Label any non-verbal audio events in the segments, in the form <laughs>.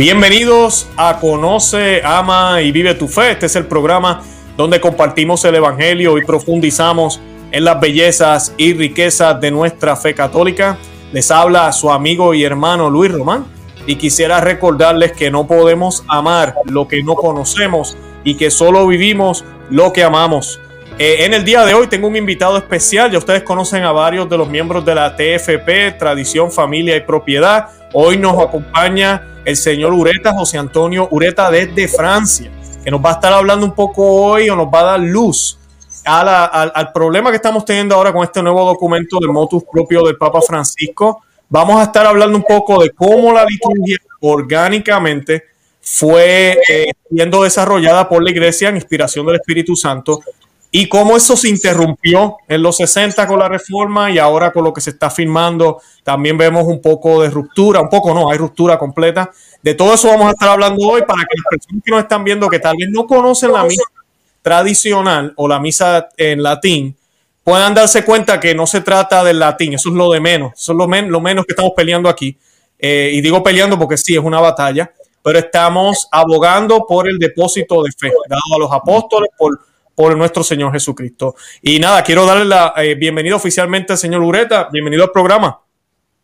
Bienvenidos a Conoce, Ama y Vive tu Fe. Este es el programa donde compartimos el Evangelio y profundizamos en las bellezas y riquezas de nuestra fe católica. Les habla su amigo y hermano Luis Román y quisiera recordarles que no podemos amar lo que no conocemos y que solo vivimos lo que amamos. Eh, en el día de hoy tengo un invitado especial. Ya ustedes conocen a varios de los miembros de la TFP, Tradición, Familia y Propiedad. Hoy nos acompaña el señor Ureta, José Antonio Ureta desde Francia, que nos va a estar hablando un poco hoy o nos va a dar luz al, problema que estamos teniendo ahora con este nuevo documento del motus propio del Papa Francisco. Vamos a estar hablando un poco de cómo la liturgia orgánicamente fue eh, siendo desarrollada por la Iglesia en inspiración del Espíritu Santo y cómo eso se interrumpió en los 60 con la reforma y ahora con lo que se está firmando también vemos un poco de ruptura, un poco no, hay ruptura completa. De todo eso vamos a estar hablando hoy para que las personas que nos están viendo que tal vez no conocen la misa tradicional o la misa en latín puedan darse cuenta que no se trata del latín, eso es lo de menos, eso es lo, menos que estamos peleando aquí. Eh, y digo peleando porque sí, es una batalla, pero estamos abogando por el depósito de fe dado a los apóstoles, por por nuestro Señor Jesucristo. Y nada, quiero darle la eh, bienvenida oficialmente al señor Ureta. Bienvenido al programa.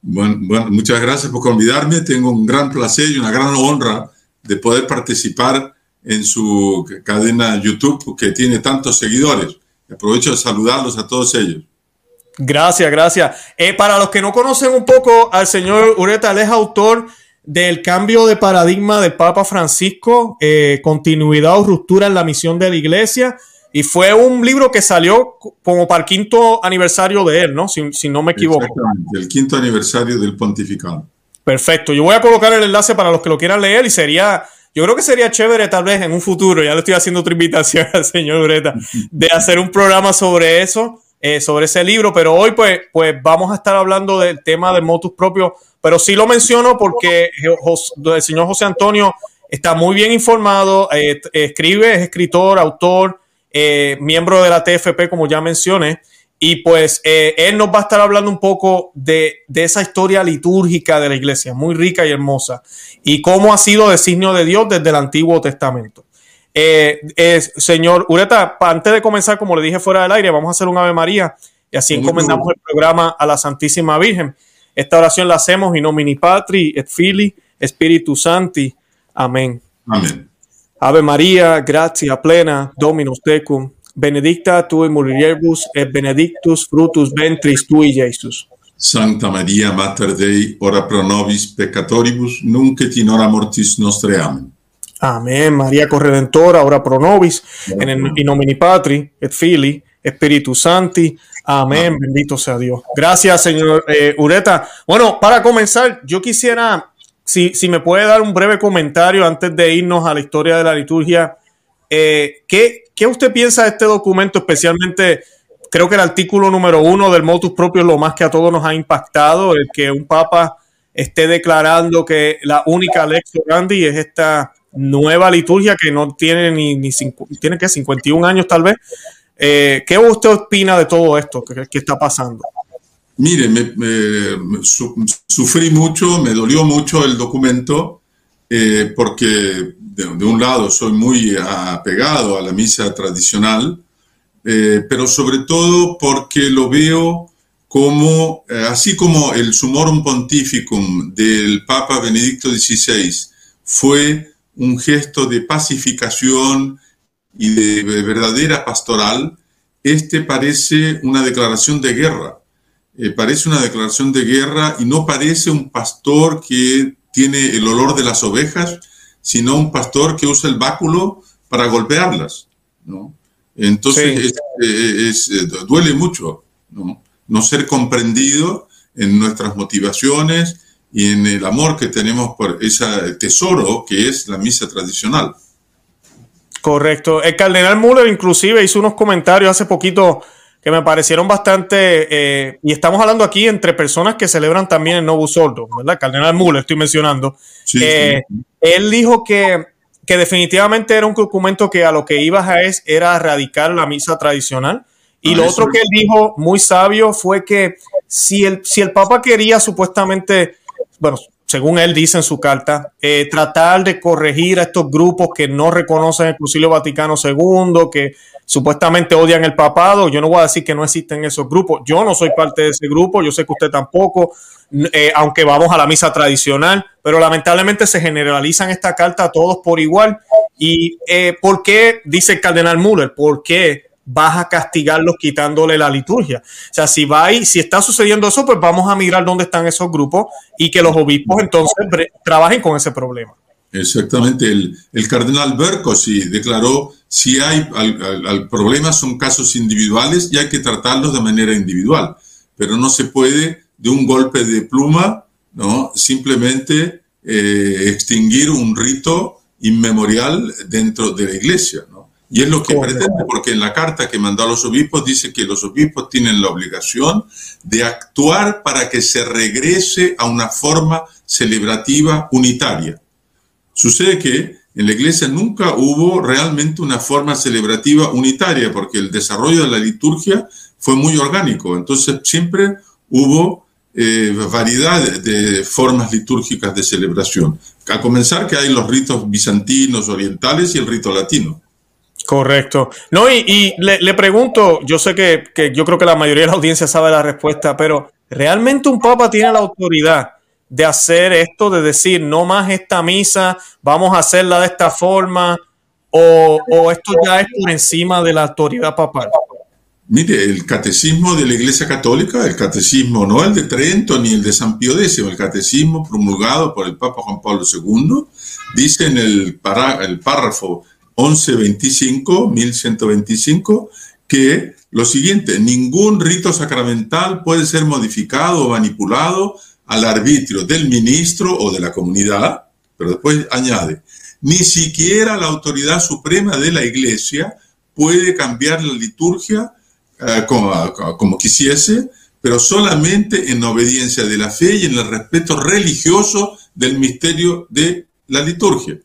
Bueno, bueno, muchas gracias por convidarme. Tengo un gran placer y una gran honra de poder participar en su cadena YouTube que tiene tantos seguidores. Aprovecho de saludarlos a todos ellos. Gracias, gracias. Eh, para los que no conocen un poco al señor Ureta, él es autor del cambio de paradigma del Papa Francisco, eh, continuidad o ruptura en la misión de la iglesia. Y fue un libro que salió como para el quinto aniversario de él, ¿no? Si, no me equivoco. Exactamente, el quinto aniversario del pontificado. Perfecto. Yo voy a colocar el enlace para los que lo quieran leer y sería, yo creo que sería chévere tal vez en un futuro, ya le estoy haciendo otra invitación <laughs> al señor Ureta, de hacer un programa sobre eso, eh, sobre ese libro, pero hoy pues, pues vamos a estar hablando del tema del motus propio, pero sí lo menciono porque el señor José Antonio está muy bien informado, eh, escribe, es escritor, autor, eh, miembro de la TFP, como ya mencioné, y pues eh, él nos va a estar hablando un poco de, esa historia litúrgica de la iglesia, muy rica y hermosa, y cómo ha sido designio de Dios desde el Antiguo Testamento. Eh, señor Ureta, antes de comenzar, como le dije fuera del aire, vamos a hacer un Ave María y así encomendamos el programa a la Santísima Virgen. Esta oración la hacemos in nomini Patri et Fili Spiritu Santi. Amén. Amén. Ave María, gracia plena, Dominus tecum, benedicta tu in mulieribus et benedictus frutus ventris tui, Jesus. Santa Maria, Mater Dei, ora pro nobis peccatoribus, nunc et in hora mortis nostre. Amen. Amén. María Corredentora, ora pro nobis, en el, in nomini Patri, et Fili, Espíritu Santi. Amén. Bendito sea Dios. Gracias, señor eh, Ureta. Bueno, para comenzar, yo quisiera si, si me puede dar un breve comentario antes de irnos a la historia de la liturgia, eh, ¿qué, ¿qué, usted piensa de este documento? Especialmente, creo que el artículo número uno del motus propio es lo más que a todos nos ha impactado, el que un papa esté declarando que la única lex orandi es esta nueva liturgia que no tiene ni, ni tiene que 51 años tal vez. Eh, ¿Qué usted opina de todo esto que, que está pasando? Mire, me, sufrí mucho, me dolió mucho el documento, eh, porque de, un lado soy muy apegado a la misa tradicional, eh, pero sobre todo porque lo veo como, eh, así como el Sumorum Pontificum del Papa Benedicto XVI fue un gesto de pacificación y de verdadera pastoral, este parece una declaración de guerra eh, parece una declaración de guerra y no parece un pastor que tiene el olor de las ovejas, sino un pastor que usa el báculo para golpearlas, ¿no? Entonces eh, eh, duele mucho, ¿no? No ser comprendido en nuestras motivaciones y en el amor que tenemos por ese tesoro que es la misa tradicional. Correcto. El cardenal Müller inclusive hizo unos comentarios hace poquito que me parecieron bastante, eh, y estamos hablando aquí entre personas que celebran también el Novus Sordo, ¿verdad? Cardenal Mule, estoy mencionando. Eh, él dijo que, que, definitivamente era un documento que a lo que iba a es era erradicar la misa tradicional. Y ah, lo otro que él dijo, muy sabio, fue que si el, si el Papa quería supuestamente, bueno, según él dice en su carta, eh, tratar de corregir a estos grupos que no reconocen el Concilio Vaticano II, que supuestamente odian el papado. Yo no voy a decir que no existen esos grupos. Yo no soy parte de ese grupo, yo sé que usted tampoco, eh, aunque vamos a la misa tradicional, pero lamentablemente se generalizan esta carta a todos por igual. ¿Y eh, por qué, dice el cardenal Müller, por qué vas a castigarlos quitándole la liturgia. O sea, si va ahí, si está sucediendo eso, pues vamos a mirar dónde están esos grupos y que los obispos entonces trabajen con ese problema. Exactamente, el, el cardenal Berco sí declaró si hay al, problema son casos individuales y hay que tratarlos de manera individual, pero no se puede de un golpe de pluma, ¿no? Simplemente eh, extinguir un rito inmemorial dentro de la iglesia, ¿no? Y es lo que pretende, porque en la carta que mandó a los obispos dice que los obispos tienen la obligación de actuar para que se regrese a una forma celebrativa unitaria. Sucede que en la iglesia nunca hubo realmente una forma celebrativa unitaria, porque el desarrollo de la liturgia fue muy orgánico, entonces siempre hubo eh, variedad de formas litúrgicas de celebración. A comenzar que hay los ritos bizantinos, orientales y el rito latino. Correcto. No, y, le, pregunto, yo sé que, que, yo creo que la mayoría de la audiencia sabe la respuesta, pero ¿realmente un papa tiene la autoridad de hacer esto, de decir, no más esta misa, vamos a hacerla de esta forma, o, o esto ya es por encima de la autoridad papal? Mire, el catecismo de la Iglesia Católica, el catecismo no el de Trento ni el de San Pío X, el catecismo promulgado por el Papa Juan Pablo II, dice en el, el párrafo 1125, 1125, que lo siguiente, ningún rito sacramental puede ser modificado o manipulado al arbitrio del ministro o de la comunidad, pero después añade, ni siquiera la autoridad suprema de la iglesia puede cambiar la liturgia eh, como, como quisiese, pero solamente en obediencia de la fe y en el respeto religioso del misterio de la liturgia.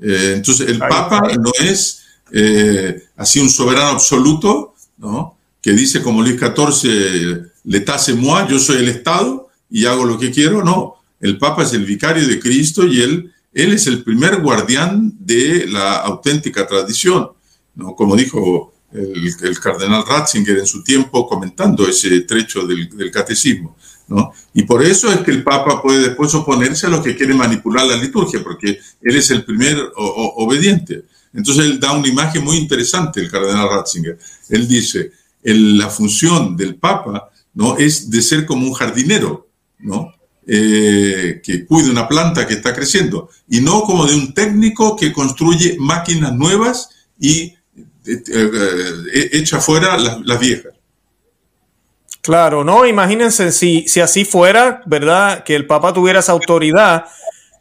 Eh, entonces, el Papa no es eh, así un soberano absoluto, ¿no? que dice como Luis XIV, c'est moi, yo soy el Estado y hago lo que quiero. No, el Papa es el vicario de Cristo y él, él es el primer guardián de la auténtica tradición, ¿no? como dijo el, cardenal Ratzinger en su tiempo comentando ese trecho del, del catecismo. Y por eso es que el Papa puede después oponerse a los que quieren manipular la liturgia, porque él es el primer obediente. Entonces él da una imagen muy interesante, el cardenal Ratzinger. Él dice, la función del Papa ¿no? es de ser como un jardinero. Eh, que cuida una planta que está creciendo, y no como de un técnico que construye máquinas nuevas y eh, eh, echa fuera las viejas. Claro, no, imagínense si, si así fuera, ¿verdad? Que el Papa tuviera esa autoridad,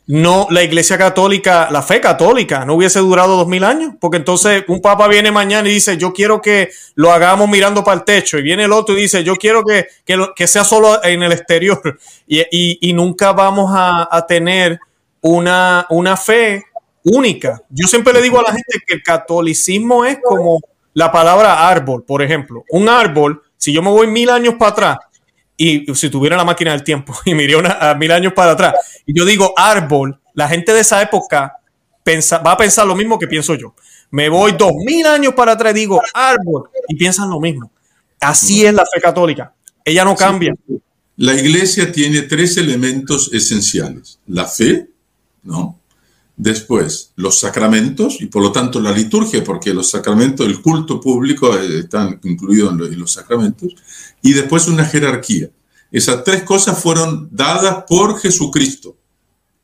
no, la Iglesia Católica, la fe católica, no hubiese durado dos mil años, porque entonces un Papa viene mañana y dice, yo quiero que lo hagamos mirando para el techo, y viene el otro y dice, yo quiero que, que, sea solo en el exterior, <laughs> y, nunca vamos a, tener una, una fe única. Yo siempre le digo a la gente que el catolicismo es como la palabra árbol, por ejemplo. Un árbol si yo me voy mil años para atrás y si tuviera la máquina del tiempo <laughs> y miré a mil años para atrás y yo digo árbol, la gente de esa época va a pensar lo mismo que pienso yo. Me voy dos mil años para atrás y digo árbol y piensan lo mismo. Así es la fe católica. Ella no cambia. La iglesia tiene tres elementos esenciales. La fe, ¿no? Después, los sacramentos y por lo tanto la liturgia, porque los sacramentos, el culto público eh, están incluidos en los sacramentos. Y después una jerarquía. Esas tres cosas fueron dadas por Jesucristo.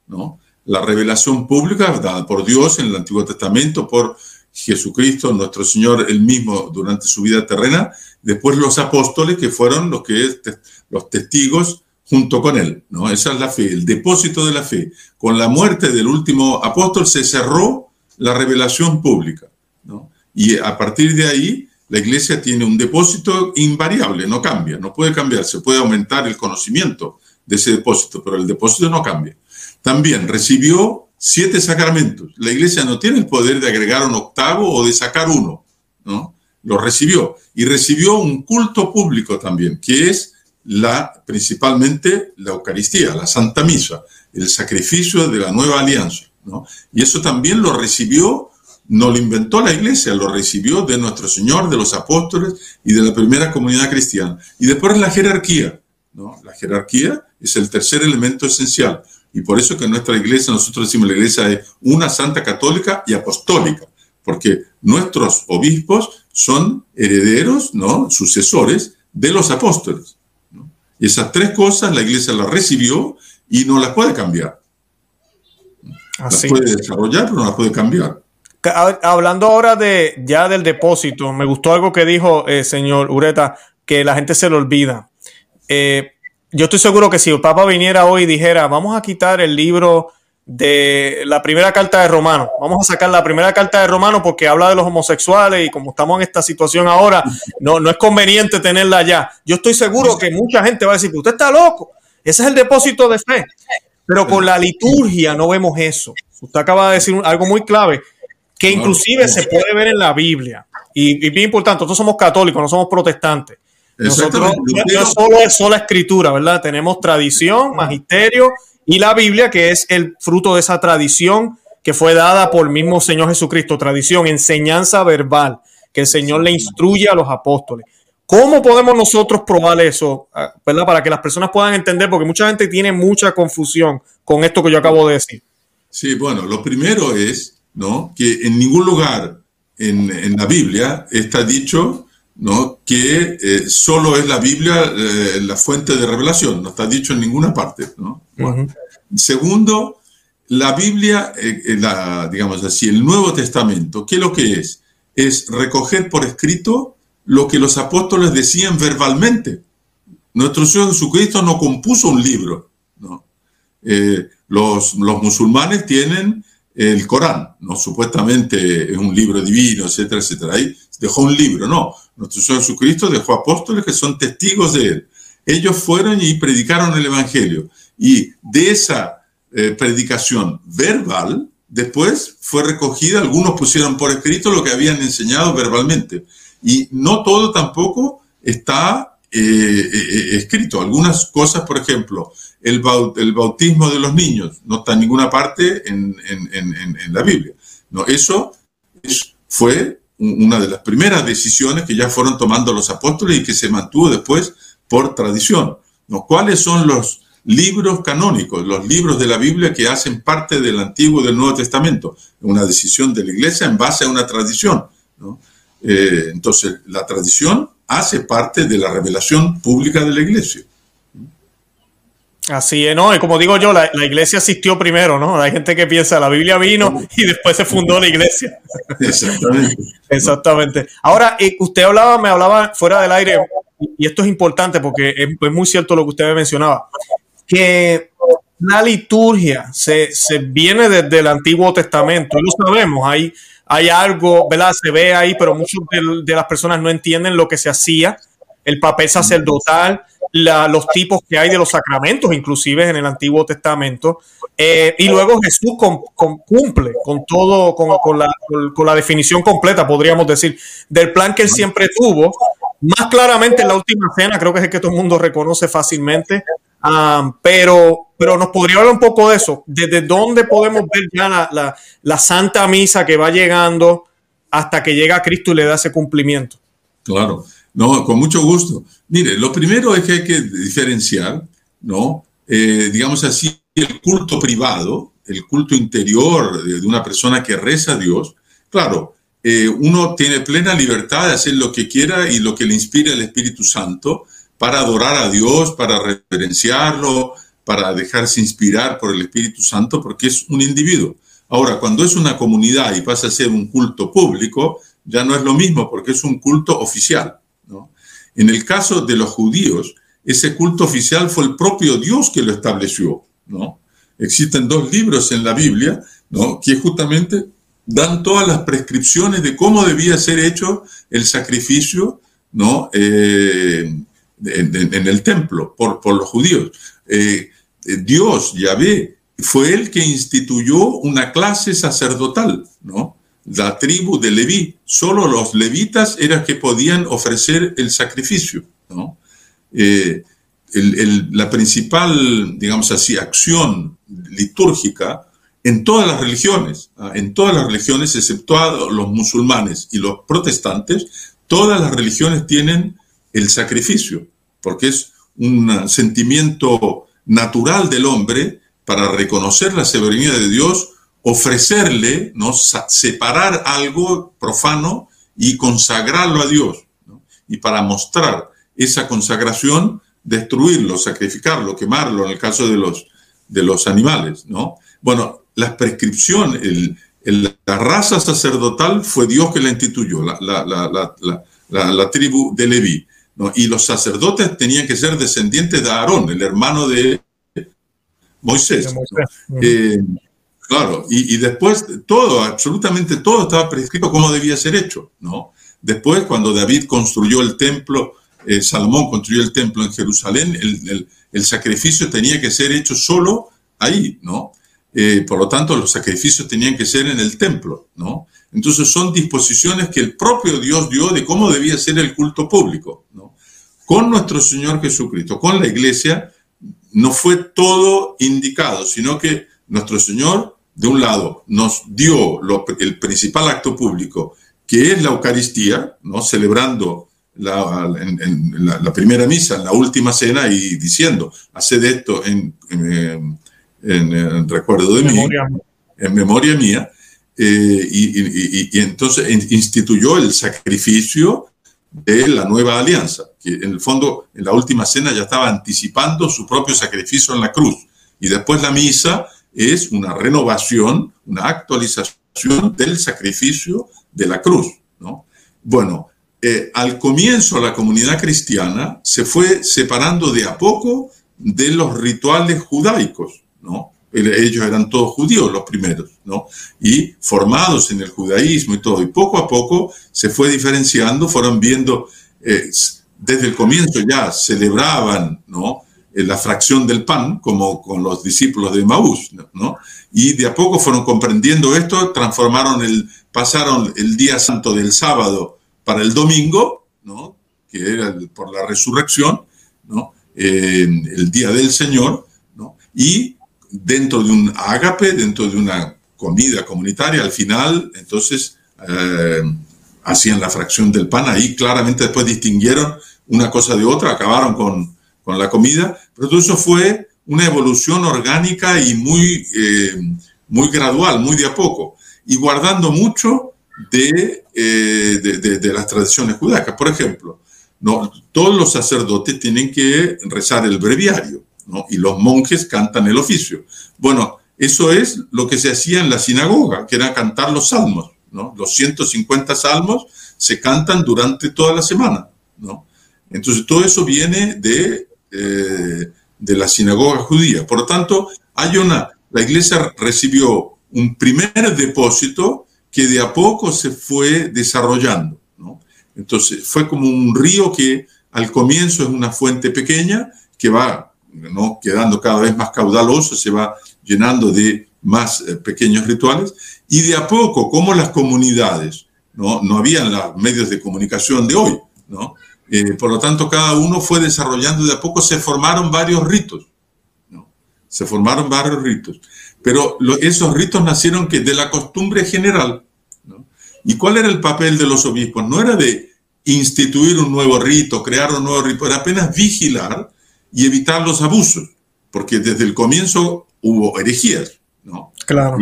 ¿no? La revelación pública dada por Dios en el Antiguo Testamento, por Jesucristo, nuestro Señor, el mismo durante su vida terrena. Después los apóstoles, que fueron los, que, los testigos junto con él. ¿no? Esa es la fe, el depósito de la fe. Con la muerte del último apóstol se cerró la revelación pública. ¿no? Y a partir de ahí, la iglesia tiene un depósito invariable, no cambia, no puede cambiar, se puede aumentar el conocimiento de ese depósito, pero el depósito no cambia. También recibió siete sacramentos. La iglesia no tiene el poder de agregar un octavo o de sacar uno, ¿no? Lo recibió. Y recibió un culto público también, que es la, principalmente la Eucaristía, la Santa Misa, el sacrificio de la nueva alianza. Y eso también lo recibió, no lo inventó la iglesia, lo recibió de nuestro Señor, de los apóstoles y de la primera comunidad cristiana. Y después la jerarquía. ¿no? La jerarquía es el tercer elemento esencial. Y por eso que nuestra iglesia, nosotros decimos la iglesia es una santa católica y apostólica, porque nuestros obispos son herederos, ¿no? sucesores de los apóstoles. Y esas tres cosas la iglesia las recibió y no las puede cambiar. Las puede desarrollar, pero no las puede cambiar. Hablando ahora de ya del depósito, me gustó algo que dijo el eh, señor Ureta, que la gente se lo olvida. Eh, yo estoy seguro que si el Papa viniera hoy y dijera, vamos a quitar el libro de la primera carta de Romano. Vamos a sacar la primera carta de Romano porque habla de los homosexuales y como estamos en esta situación ahora, no, no es conveniente tenerla ya. Yo estoy seguro que mucha gente va a decir, usted está loco. Ese es el depósito de fe. Pero con la liturgia no vemos eso. Usted acaba de decir algo muy clave, que inclusive se puede ver en la Biblia. Y, y bien importante, nosotros somos católicos, no somos protestantes. Nosotros no, solo es sola escritura, ¿verdad? Tenemos tradición, magisterio y la Biblia, que es el fruto de esa tradición que fue dada por el mismo Señor Jesucristo, tradición, enseñanza verbal, que el Señor le instruye a los apóstoles. ¿Cómo podemos nosotros probar eso, ah, verdad? Para que las personas puedan entender, porque mucha gente tiene mucha confusión con esto que yo acabo de decir. Sí, bueno, lo primero es, ¿no? Que en ningún lugar en, en la Biblia está dicho ¿no? que eh, solo es la Biblia eh, la fuente de revelación, no está dicho en ninguna parte. ¿no? Segundo, la Biblia, eh, la, digamos así, el Nuevo Testamento, ¿qué es lo que es? Es recoger por escrito lo que los apóstoles decían verbalmente. Nuestro Señor Jesucristo no compuso un libro. ¿no? los, los musulmanes tienen el Corán, ¿no? Supuestamente es un libro divino, etcétera, etcétera. Ahí dejó un libro, no. Nuestro Señor Jesucristo dejó apóstoles que son testigos de él. Ellos fueron y predicaron el Evangelio. Y de esa eh, predicación verbal, después fue recogida, algunos pusieron por escrito lo que habían enseñado verbalmente. Y no todo tampoco está eh, eh, escrito. Algunas cosas, por ejemplo, el, bautismo de los niños no está en ninguna parte en, la Biblia. No, eso fue una de las primeras decisiones que ya fueron tomando los apóstoles y que se mantuvo después por tradición. ¿Cuáles son los libros canónicos, los libros de la Biblia que hacen parte del Antiguo y del Nuevo Testamento? Una decisión de la Iglesia en base a una tradición. Eh, entonces, la tradición hace parte de la revelación pública de la Iglesia. Así es, ¿no? Y como digo yo, la, iglesia asistió primero, ¿no? Hay gente que piensa, la Biblia vino <laughs> y después se fundó la iglesia. Exactamente. <laughs> Exactamente. Ahora, usted hablaba, me hablaba fuera del aire, y esto es importante porque es, muy cierto lo que usted me mencionaba, que la liturgia se, viene desde el Antiguo Testamento, lo sabemos, hay, hay algo, ¿verdad? Se ve ahí, pero muchas de las personas no entienden lo que se hacía, el papel sacerdotal, los tipos que hay de los sacramentos, inclusive en el Antiguo Testamento. Eh, y luego Jesús cumple con todo, con, la, con, la, definición completa, podríamos decir, del plan que él siempre tuvo. Más claramente en la última cena, creo que es el que todo el mundo reconoce fácilmente. Um, pero, pero nos podría hablar un poco de eso. ¿Desde dónde podemos ver ya la, la, la Santa Misa que va llegando hasta que llega Cristo y le da ese cumplimiento? Claro. No, con mucho gusto. Mire, lo primero es que hay que diferenciar, ¿no? Eh, digamos así, el culto privado, el culto interior de, una persona que reza a Dios. Claro, eh, uno tiene plena libertad de hacer lo que quiera y lo que le inspire el Espíritu Santo para adorar a Dios, para reverenciarlo, para dejarse inspirar por el Espíritu Santo, porque es un individuo. Ahora, cuando es una comunidad y pasa a ser un culto público, ya no es lo mismo porque es un culto oficial. En el caso de los judíos, ese culto oficial fue el propio Dios que lo estableció. ¿no? Existen dos libros en la Biblia ¿no? que justamente dan todas las prescripciones de cómo debía ser hecho el sacrificio ¿no? Eh, en, el templo por, los judíos. Eh, Dios, Yahvé, fue el que instituyó una clase sacerdotal, ¿no? La tribu de Leví. Solo los levitas eran que podían ofrecer el sacrificio. Eh, la principal, digamos así, acción litúrgica en todas las religiones, ¿ah? en todas las religiones, excepto los musulmanes y los protestantes, todas las religiones tienen el sacrificio, porque es un sentimiento natural del hombre para reconocer la soberanía de Dios, ofrecerle, ¿no? separar algo profano y consagrarlo a Dios. Y para mostrar esa consagración, destruirlo, sacrificarlo, quemarlo, en el caso de los, de los animales. ¿no? Bueno, la prescripción, el, la raza sacerdotal fue Dios que la instituyó, la, la tribu de Leví. Y los sacerdotes tenían que ser descendientes de Aarón, el hermano de Moisés. Eh, claro, y, después todo, absolutamente todo estaba prescrito cómo debía ser hecho, ¿no? Después, cuando David construyó el templo, eh, Salomón construyó el templo en Jerusalén, el, sacrificio tenía que ser hecho solo ahí, ¿no? Eh, por lo tanto, los sacrificios tenían que ser en el templo, ¿no? Entonces son disposiciones que el propio Dios dio de cómo debía ser el culto público, ¿no? Con nuestro Señor Jesucristo, con la iglesia, no fue todo indicado, sino que nuestro Señor, de un lado, nos dio el principal acto público, que es la Eucaristía, ¿no? celebrando la, en, la, primera misa, en la última cena y diciendo, haced esto en, en recuerdo de mí, en memoria mía, eh, y, y, entonces instituyó el sacrificio de la nueva alianza, que en el fondo en la última cena ya estaba anticipando su propio sacrificio en la cruz. Y después la misa es una renovación, una actualización del sacrificio de la cruz. ¿no? Bueno, eh, al comienzo la comunidad cristiana se fue separando de a poco de los rituales judaicos, ¿no? ellos eran todos judíos los primeros. Y formados en el judaísmo y todo. Y poco a poco se fue diferenciando, fueron viendo, eh, desde el comienzo ya celebraban, ¿no? Eh, la fracción del pan, como con los discípulos de Maús, ¿no? Y de a poco fueron comprendiendo esto, transformaron el, pasaron el día santo del sábado para el domingo, ¿no? Que era por la resurrección, ¿no? Eh, el día del Señor, ¿no? Y dentro de un ágape, dentro de una comida comunitaria, al final, entonces, eh, hacían la fracción del pan, ahí claramente después distinguieron una cosa de otra, acabaron con, con la comida, pero todo eso fue una evolución orgánica y muy, eh, muy gradual, muy de a poco, y guardando mucho de, eh, de, de, las tradiciones judaicas. Por ejemplo, no, todos los sacerdotes tienen que rezar el breviario y los monjes cantan el oficio. Bueno, eso es lo que se hacía en la sinagoga, que era cantar los salmos. ¿no? Los 150 salmos se cantan durante toda la semana. ¿no? Entonces, todo eso viene de, eh, de la sinagoga judía. Por lo tanto, hay la iglesia recibió un primer depósito que de a poco se fue desarrollando. ¿no? Entonces, fue como un río que al comienzo es una fuente pequeña que va ¿no? quedando cada vez más caudaloso, se va llenando de más eh, pequeños rituales, y de a poco, como las comunidades, no, no habían los medios de comunicación de hoy, ¿no? Eh, por lo tanto, cada uno fue desarrollando, de a poco se formaron varios ritos, ¿no? se formaron varios ritos, pero esos ritos nacieron que de la costumbre general. ¿no? ¿Y cuál era el papel de los obispos? No era de instituir un nuevo rito, crear un nuevo rito, era apenas vigilar y evitar los abusos, porque desde el comienzo hubo herejías, ¿no? Claro.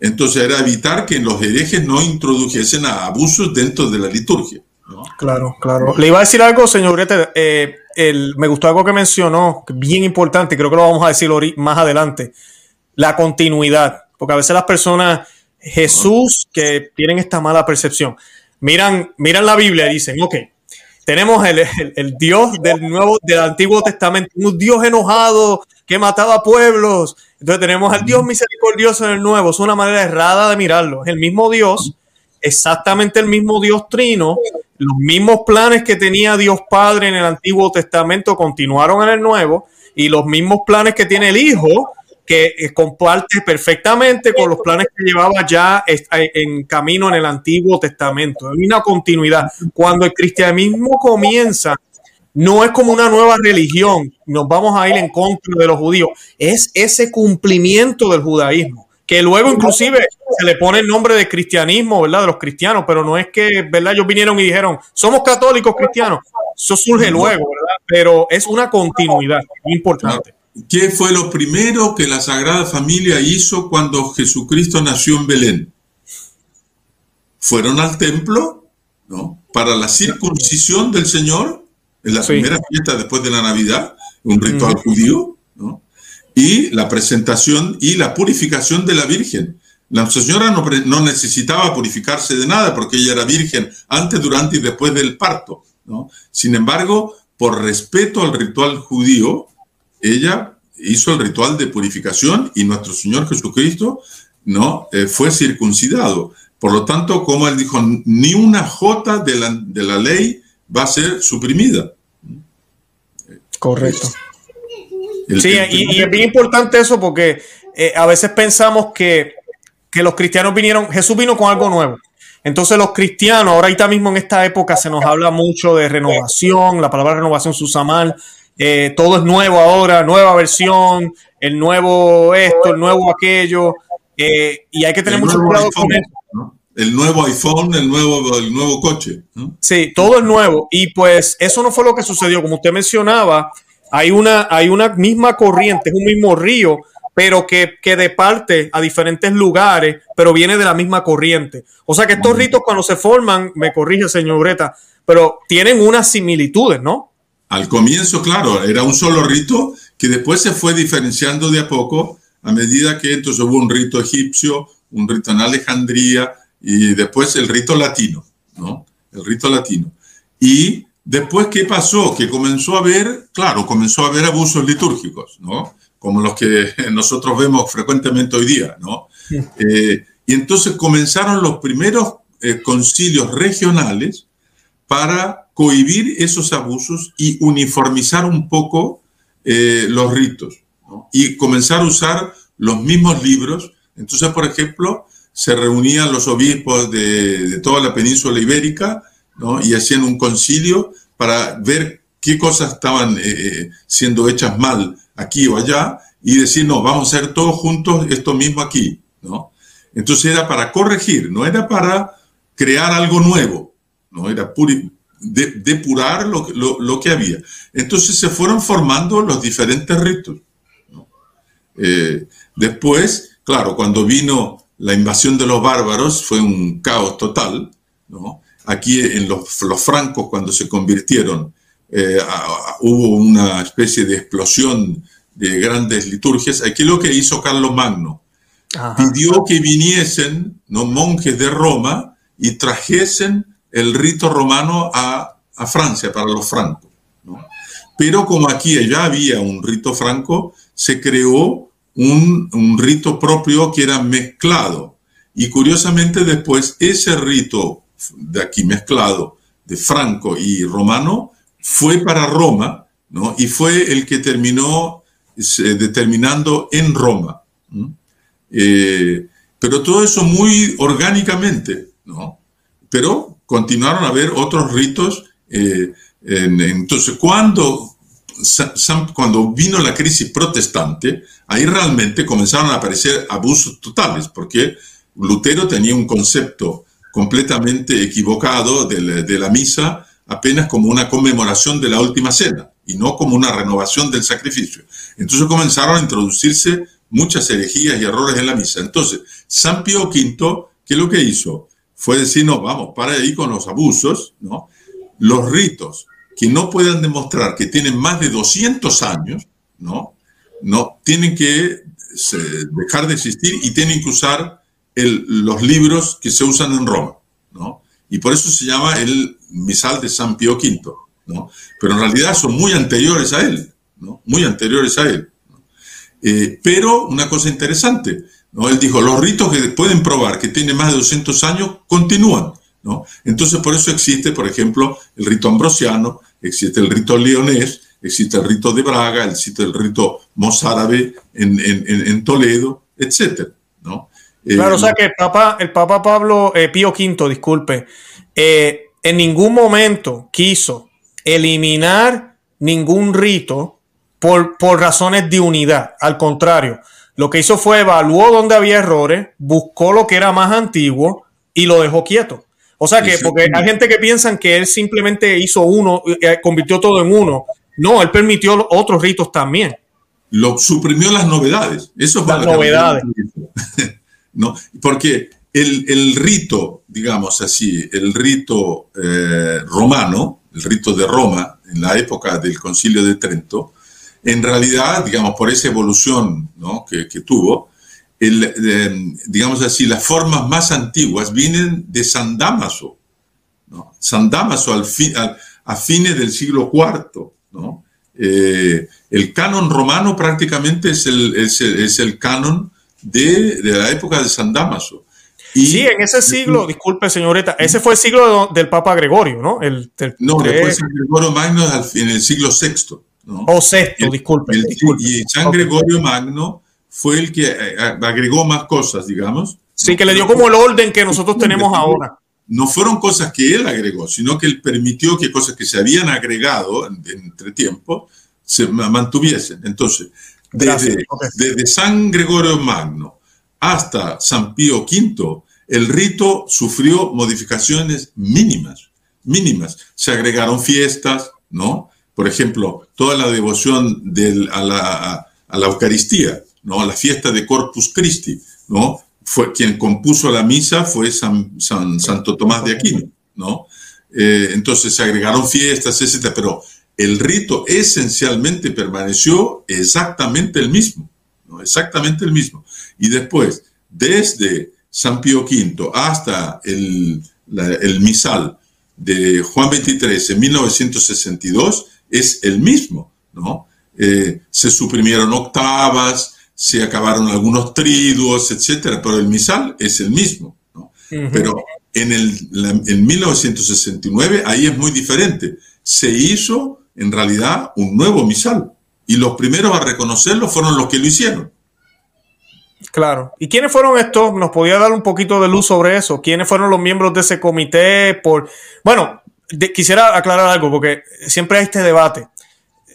entonces era evitar que los herejes no introdujesen a abusos dentro de la liturgia. ¿No? Claro, claro. Le iba a decir algo, señor eh, el, me gustó algo que mencionó, bien importante, creo que lo vamos a decir más adelante, la continuidad, porque a veces las personas, Jesús, que tienen esta mala percepción, miran, miran la Biblia y dicen, ok, tenemos el, el, Dios del Nuevo, del Antiguo Testamento, un Dios enojado que mataba pueblos. Entonces tenemos al Dios misericordioso en el Nuevo. Es una manera errada de mirarlo. Es el mismo Dios, exactamente el mismo Dios trino. Los mismos planes que tenía Dios Padre en el Antiguo Testamento continuaron en el Nuevo y los mismos planes que tiene el Hijo que eh, comparte perfectamente con los planes que llevaba ya eh, en camino en el Antiguo Testamento. Hay una continuidad. Cuando el cristianismo comienza no es como una nueva religión, nos vamos a ir en contra de los judíos, es ese cumplimiento del judaísmo, que luego inclusive se le pone el nombre de cristianismo, ¿verdad? De los cristianos, pero no es que, ¿verdad? Ellos vinieron y dijeron, somos católicos cristianos, eso surge luego, ¿verdad? Pero es una continuidad importante. ¿Qué fue lo primero que la Sagrada Familia hizo cuando Jesucristo nació en Belén? Fueron al templo, ¿no? Para la circuncisión del Señor, en la primera fiesta después de la Navidad, un ritual judío. Y la presentación y la purificación de la Virgen. La señora no, necesitaba purificarse de nada porque ella era virgen antes, durante y después del parto. ¿no? Sin embargo, por respeto al ritual judío, ella hizo el ritual de purificación y nuestro Señor Jesucristo no eh, fue circuncidado. Por lo tanto, como él dijo, ni una jota de la, de la ley va a ser suprimida. Correcto. Sí, y, es bien importante eso porque eh, a veces pensamos que, que los cristianos vinieron, Jesús vino con algo nuevo. Entonces los cristianos, ahorita mismo en esta época se nos habla mucho de renovación, la palabra renovación se usa mal, eh, todo es nuevo ahora, nueva versión, el nuevo esto, el nuevo aquello, eh, y hay que tener mucho cuidado con eso. El nuevo iPhone, el nuevo, el nuevo coche. Sí, todo es nuevo. Y pues eso no fue lo que sucedió. Como usted mencionaba, hay una, hay una misma corriente, es un mismo río, pero que, que de parte a diferentes lugares, pero viene de la misma corriente. O sea que estos ritos cuando se forman, me corrige señor Greta, pero tienen unas similitudes, ¿no? Al comienzo, claro, era un solo rito que después se fue diferenciando de a poco a medida que entonces hubo un rito egipcio, un rito en Alejandría y después el rito latino, ¿no? El rito latino. Y después, ¿qué pasó? Que comenzó a haber, claro, comenzó a haber abusos litúrgicos, ¿no? Como los que <laughs> nosotros vemos frecuentemente hoy día, ¿no? Eh, y entonces comenzaron los primeros eh, concilios regionales para cohibir esos abusos y uniformizar un poco eh, los ritos y comenzar a usar los mismos libros. Entonces, por ejemplo, se reunían los obispos de, toda la península ibérica y hacían un concilio para ver qué cosas estaban eh, eh, siendo hechas mal aquí o allá y decir, no, vamos a hacer todos juntos esto mismo aquí. ¿no? Entonces era para corregir, no era para crear algo nuevo, no era depurar lo, lo, que había. Entonces se fueron formando los diferentes ritos. Eh, después, claro, cuando vino la invasión de los bárbaros fue un caos total. ¿no? Aquí en los, los, francos, cuando se convirtieron, eh, hubo una especie de explosión de grandes liturgias. Aquí lo que hizo Carlos Magno, pidió que viniesen ¿no? monjes de Roma y trajesen el rito romano a, Francia para los francos. Pero como aquí ya había un rito franco, se creó un, un, rito propio que era mezclado. Y curiosamente después ese rito de aquí mezclado de franco y romano fue para Roma, ¿no? Y fue el que terminó determinando en Roma. Eh, pero todo eso muy orgánicamente, ¿no? Pero continuaron a haber otros ritos. Eh, entonces, cuando, cuando vino la crisis protestante, ahí realmente comenzaron a aparecer abusos totales, porque Lutero tenía un concepto completamente equivocado de la, misa apenas como una conmemoración de la última cena y no como una renovación del sacrificio. Entonces comenzaron a introducirse muchas herejías y errores en la misa. Entonces, San Pío V, ¿qué es lo que hizo? fue decir, no, vamos, para ahí con los abusos, ¿no? Los ritos que no puedan demostrar que tienen más de 200 años, ¿no? No, tienen que dejar de existir y tienen que usar los libros que se usan en Roma, ¿no? Y por eso se llama el misal de San Pío V, ¿no? Pero en realidad son muy anteriores a él, ¿no? Muy anteriores a él. Eh, pero una cosa interesante, ¿no? Él dijo, los ritos que pueden probar que tienen más de 200 años continúan. ¿no? Entonces, por eso existe, por ejemplo, el rito ambrosiano, existe el rito leonés, existe el rito de Braga, existe el rito mozárabe en, en, Toledo, etc. ¿no? Eh, claro, o sea que el Papa, el Papa Pablo eh, Pío V, disculpe, eh, en ningún momento quiso eliminar ningún rito por, por razones de unidad. Al contrario, lo que hizo fue evaluó dónde había errores, buscó lo que era más antiguo y lo dejó quieto. O sea que, porque hay gente que piensa que él simplemente hizo uno, convirtió todo en uno. No, él permitió otros ritos también. Lo suprimió las novedades. Eso las novedades. <laughs> no, porque el, rito, digamos así, el rito eh, romano, el rito de Roma, en la época del Concilio de Trento, en realidad, digamos, por esa evolución que, tuvo, el, digamos así, las formas más antiguas vienen de San Damaso. ¿no? San Damaso al a fines del siglo IV. ¿no? Eh, el canon romano prácticamente es el, es el, canon de, de, la época de San Damaso. Y, sí, en ese siglo, disculpe señorita, ese fue el siglo del Papa Gregorio, ¿no? El, no, después San Gregorio Magno en el siglo VI. ¿no? O sexto, disculpe, Y San Gregorio Magno fue el que eh, agregó más cosas, digamos. Sí, que le dio como el orden que nosotros tenemos ahora. No fueron cosas que él agregó, sino que él permitió que cosas que se habían agregado entre tiempo se mantuviesen. Entonces, desde, desde San Gregorio Magno hasta San Pío V, el rito sufrió modificaciones mínimas, mínimas. Se agregaron fiestas, ¿no? Por ejemplo, toda la devoción a, la, Eucaristía, ¿no? La fiesta de Corpus Christi, ¿no? Fue, quien compuso la misa fue San, Santo Tomás de Aquino, ¿no? Eh, entonces se agregaron fiestas, etc. Pero el rito esencialmente permaneció exactamente el mismo, ¿no? Exactamente el mismo. Y después, desde San Pío V hasta el, el misal de Juan XXIII en 1962, es el mismo, ¿no? Eh, se suprimieron octavas, se acabaron algunos triduos, etcétera, pero el misal es el mismo, ¿no? Pero en, el, en 1969 ahí es muy diferente. Se hizo en realidad un nuevo misal y los primeros a reconocerlo fueron los que lo hicieron. Claro. ¿Y quiénes fueron estos? ¿Nos podía dar un poquito de luz sobre eso? ¿Quiénes fueron los miembros de ese comité? Por... Bueno, quisiera aclarar algo porque siempre hay este debate.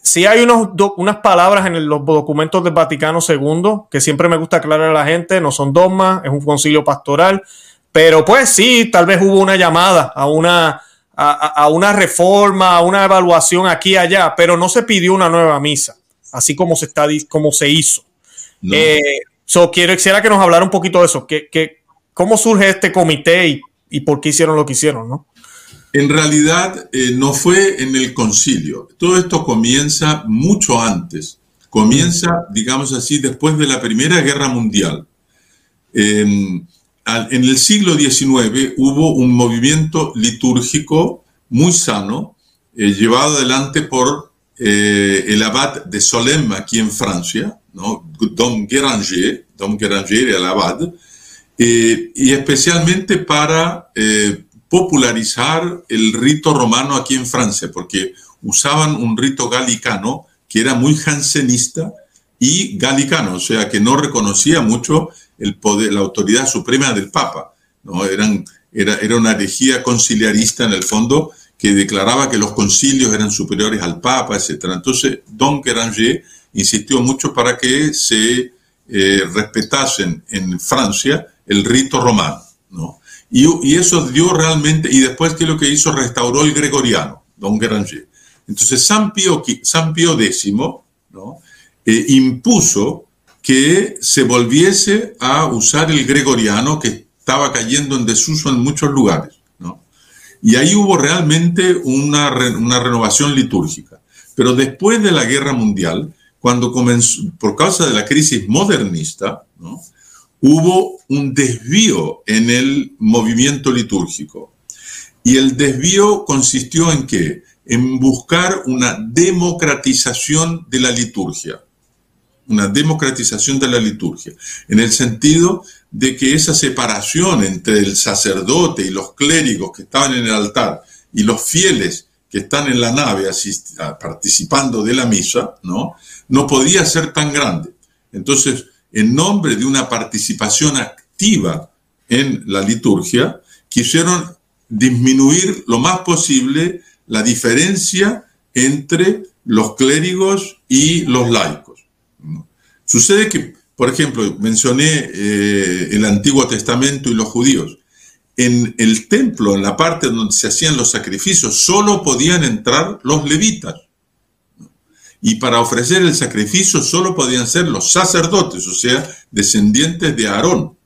Si hay unos unas palabras en los documentos del Vaticano II que siempre me gusta aclarar a la gente, no son dogmas, es un concilio pastoral, pero pues sí, tal vez hubo una llamada a una, a, una reforma, a una evaluación aquí y allá, pero no se pidió una nueva misa, así como se, está, como se hizo. Eh, so, quiero, quisiera que nos hablara un poquito de eso, que, que cómo surge este comité y, y por qué hicieron lo que hicieron, ¿no? En realidad eh, no fue en el concilio. Todo esto comienza mucho antes. Comienza, digamos así, después de la Primera Guerra Mundial. En el siglo XIX hubo un movimiento litúrgico muy sano, eh, llevado adelante por eh, el abad de Solem aquí en Francia, ¿no? Dom Guéranger, Dom Guéranger, el abad, y especialmente para popularizar el rito romano aquí en Francia, porque usaban un rito galicano que era muy jansenista y galicano, o sea, que no reconocía mucho el poder, la autoridad suprema del Papa. ¿no? Eran, era, era una herejía conciliarista en el fondo que declaraba que los concilios eran superiores al Papa, etc. Entonces, Don Guéranger insistió mucho para que se eh, respetasen en Francia el rito romano. ¿no? Y, eso dio realmente, y después que lo que hizo, restauró el gregoriano, don Granger. Entonces San Pío, San Pío X ¿no? Eh, impuso que se volviese a usar el gregoriano que estaba cayendo en desuso en muchos lugares. ¿no? Y ahí hubo realmente una, una renovación litúrgica. Pero después de la guerra mundial, cuando comenzó, por causa de la crisis modernista, hubo un desvío en el movimiento litúrgico. Y el desvío consistió en qué? En buscar una democratización de la liturgia. Una democratización de la liturgia. En el sentido de que esa separación entre el sacerdote y los clérigos que estaban en el altar y los fieles que están en la nave participando de la misa, ¿no? No podía ser tan grande. Entonces, en nombre de una participación activa en la liturgia, quisieron disminuir lo más posible la diferencia entre los clérigos y los laicos. Sucede que, por ejemplo, mencioné eh, el Antiguo Testamento y los judíos. En el templo, en la parte donde se hacían los sacrificios, solo podían entrar los levitas. Y para ofrecer el sacrificio solo podían ser los sacerdotes, o sea, descendientes de Aarón.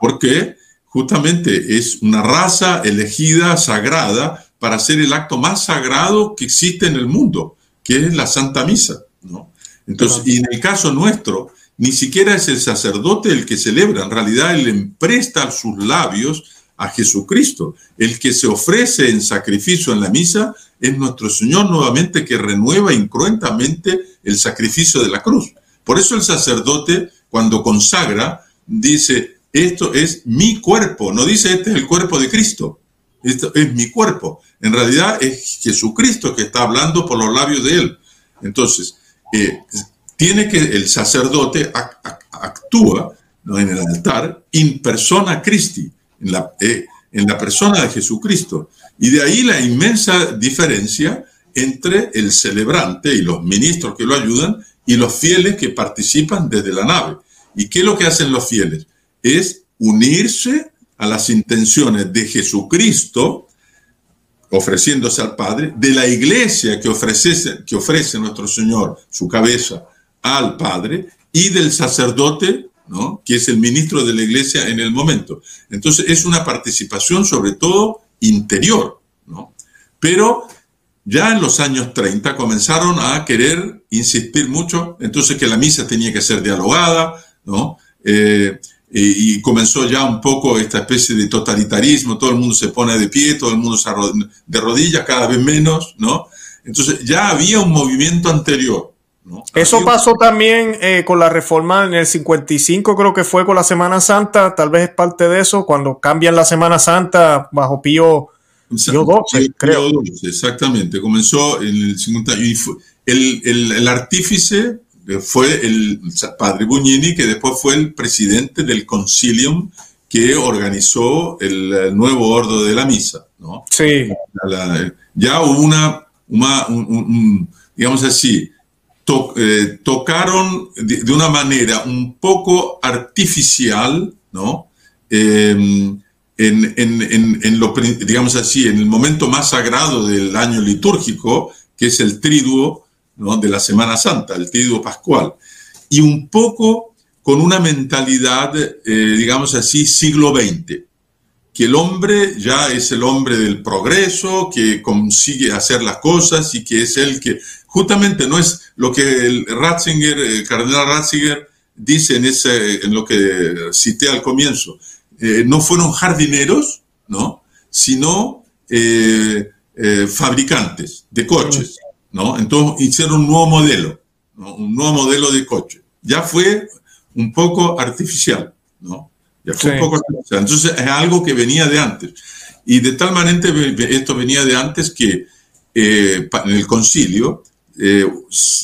Porque justamente es una raza elegida, sagrada, para hacer el acto más sagrado que existe en el mundo, que es la Santa Misa. ¿no? Entonces, y en el caso nuestro, ni siquiera es el sacerdote el que celebra, en realidad él empresta sus labios a Jesucristo. El que se ofrece en sacrificio en la misa es nuestro Señor nuevamente que renueva incruentamente el sacrificio de la cruz. Por eso el sacerdote, cuando consagra, dice, esto es mi cuerpo, no dice, este es el cuerpo de Cristo, esto es mi cuerpo. En realidad es Jesucristo que está hablando por los labios de él. Entonces, eh, tiene que el sacerdote actúa en el altar in persona Christi, en eh, en la persona de Jesucristo. Y de ahí la inmensa diferencia entre el celebrante y los ministros que lo ayudan y los fieles que participan desde la nave. ¿Y qué es lo que hacen los fieles? Es unirse a las intenciones de Jesucristo, ofreciéndose al Padre, de la iglesia que ofrece, que ofrece nuestro Señor, su cabeza, al Padre, y del sacerdote, ¿no? que es el ministro de la iglesia en el momento. Entonces es una participación sobre todo interior. ¿no? Pero ya en los años 30 comenzaron a querer insistir mucho, entonces que la misa tenía que ser dialogada, ¿no? Eh, y, comenzó ya un poco esta especie de totalitarismo, todo el mundo se pone de pie, todo el mundo se de rodillas, cada vez menos, ¿no? Entonces ya había un movimiento anterior. ¿no? Eso pasó también eh, con la reforma en el 55, creo que fue con la Semana Santa, tal vez es parte de eso, cuando cambian la Semana Santa bajo Pío, Pío XII, creo. exactamente, comenzó en el 50 y el, el, el artífice fue el padre Bugnini, que después fue el presidente del concilium que organizó el, nuevo ordo de la misa. ¿no? Sí. ya hubo una, digamos así, eh, tocaron de, una manera un poco artificial, ¿no? Em, en, en, en, lo, digamos así, en el momento más sagrado del año litúrgico, que es el triduo, de la Semana Santa, el Triduo Pascual, y un poco con una mentalidad, eh, digamos así, siglo XX, que el hombre ya es el hombre del progreso, que consigue hacer las cosas y que es el que, justamente no es lo que el Ratzinger, el cardenal Ratzinger, dice en, ese, en lo que cité al comienzo, eh, no fueron jardineros, ¿no? sino eh, fabricantes de coches. ¿No? Entonces hicieron un nuevo modelo, un nuevo modelo de coche. Ya fue un poco artificial, ¿no? Ya fue un poco artificial. Entonces es algo que venía de antes. Y de tal manera esto venía de antes que eh, en el concilio eh,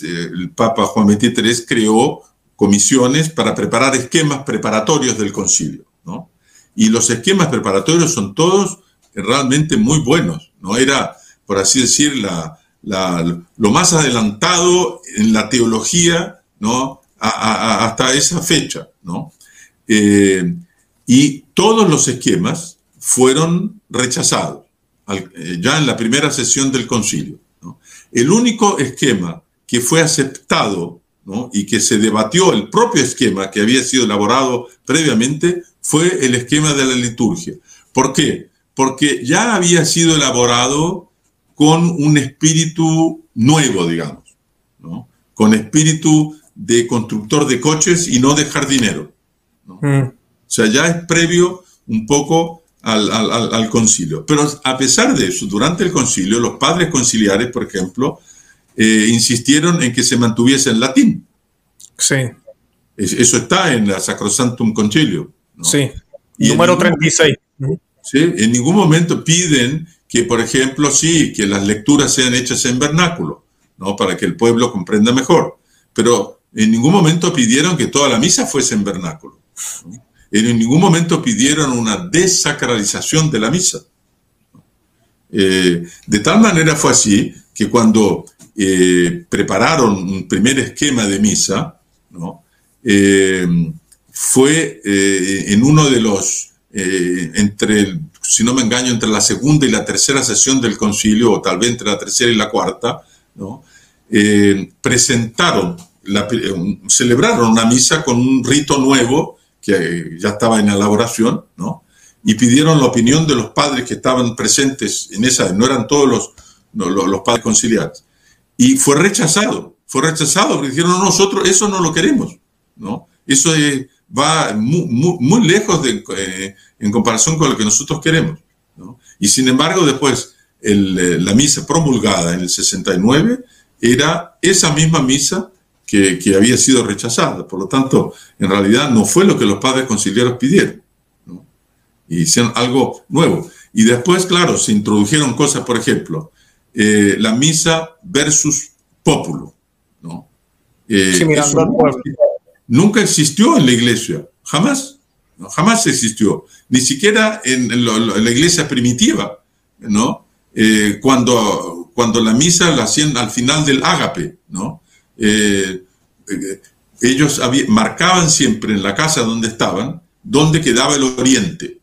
el Papa Juan XXIII creó comisiones para preparar esquemas preparatorios del concilio, ¿no? Y los esquemas preparatorios son todos realmente muy buenos, ¿no? Era, por así decir, la, lo más adelantado en la teología ¿no? hasta esa fecha. ¿no? Eh, y todos los esquemas fueron rechazados eh, ya en la primera sesión del concilio. El único esquema que fue aceptado y que se debatió, el propio esquema que había sido elaborado previamente, fue el esquema de la liturgia. ¿Por qué? Porque ya había sido elaborado con un espíritu nuevo, digamos, ¿no? con espíritu de constructor de coches y no de jardinero. Mm. O sea, ya es previo un poco al, concilio. Pero a pesar de eso, durante el concilio, los padres conciliares, por ejemplo, eh, insistieron en que se mantuviese en latín. Sí. eso está en la Sacrosantum Concilio. Sí. Número 36. ¿sí? En ningún momento piden que, por ejemplo, sí, que las lecturas sean hechas en vernáculo, ¿no? Para que el pueblo comprenda mejor. Pero en ningún momento pidieron que toda la misa fuese en vernáculo. En ningún momento pidieron una desacralización de la misa. Eh, de tal manera fue así que cuando eh, prepararon un primer esquema de misa, ¿no? fue en uno de los, entre, si no me engaño, entre la segunda y la tercera sesión del concilio, o tal vez entre la tercera y la cuarta, ¿no? presentaron, la, celebraron una misa con un rito nuevo que ya estaba en elaboración, ¿no? y pidieron la opinión de los padres que estaban presentes en esa, no eran todos los, los, padres conciliares. Y fue rechazado, fue rechazado, porque dijeron, nosotros eso no lo queremos, ¿no? Eso va muy, muy, lejos de, eh, en comparación con lo que nosotros queremos, ¿no? Y sin embargo, después, el, eh, la misa promulgada en el 69 era esa misma misa que, que había sido rechazada. Por lo tanto, en realidad no fue lo que los padres conciliares pidieron y hicieron algo nuevo. Y después, claro, se introdujeron cosas, por ejemplo, eh, la misa versus pópulo. ¿no? Eh, nunca existió en la iglesia, jamás, ¿no? jamás existió, ni siquiera en, la iglesia primitiva, ¿no? Eh, cuando, cuando la misa la hacían al final del ágape, ¿no? ellos marcaban siempre en la casa donde estaban, dónde quedaba el oriente.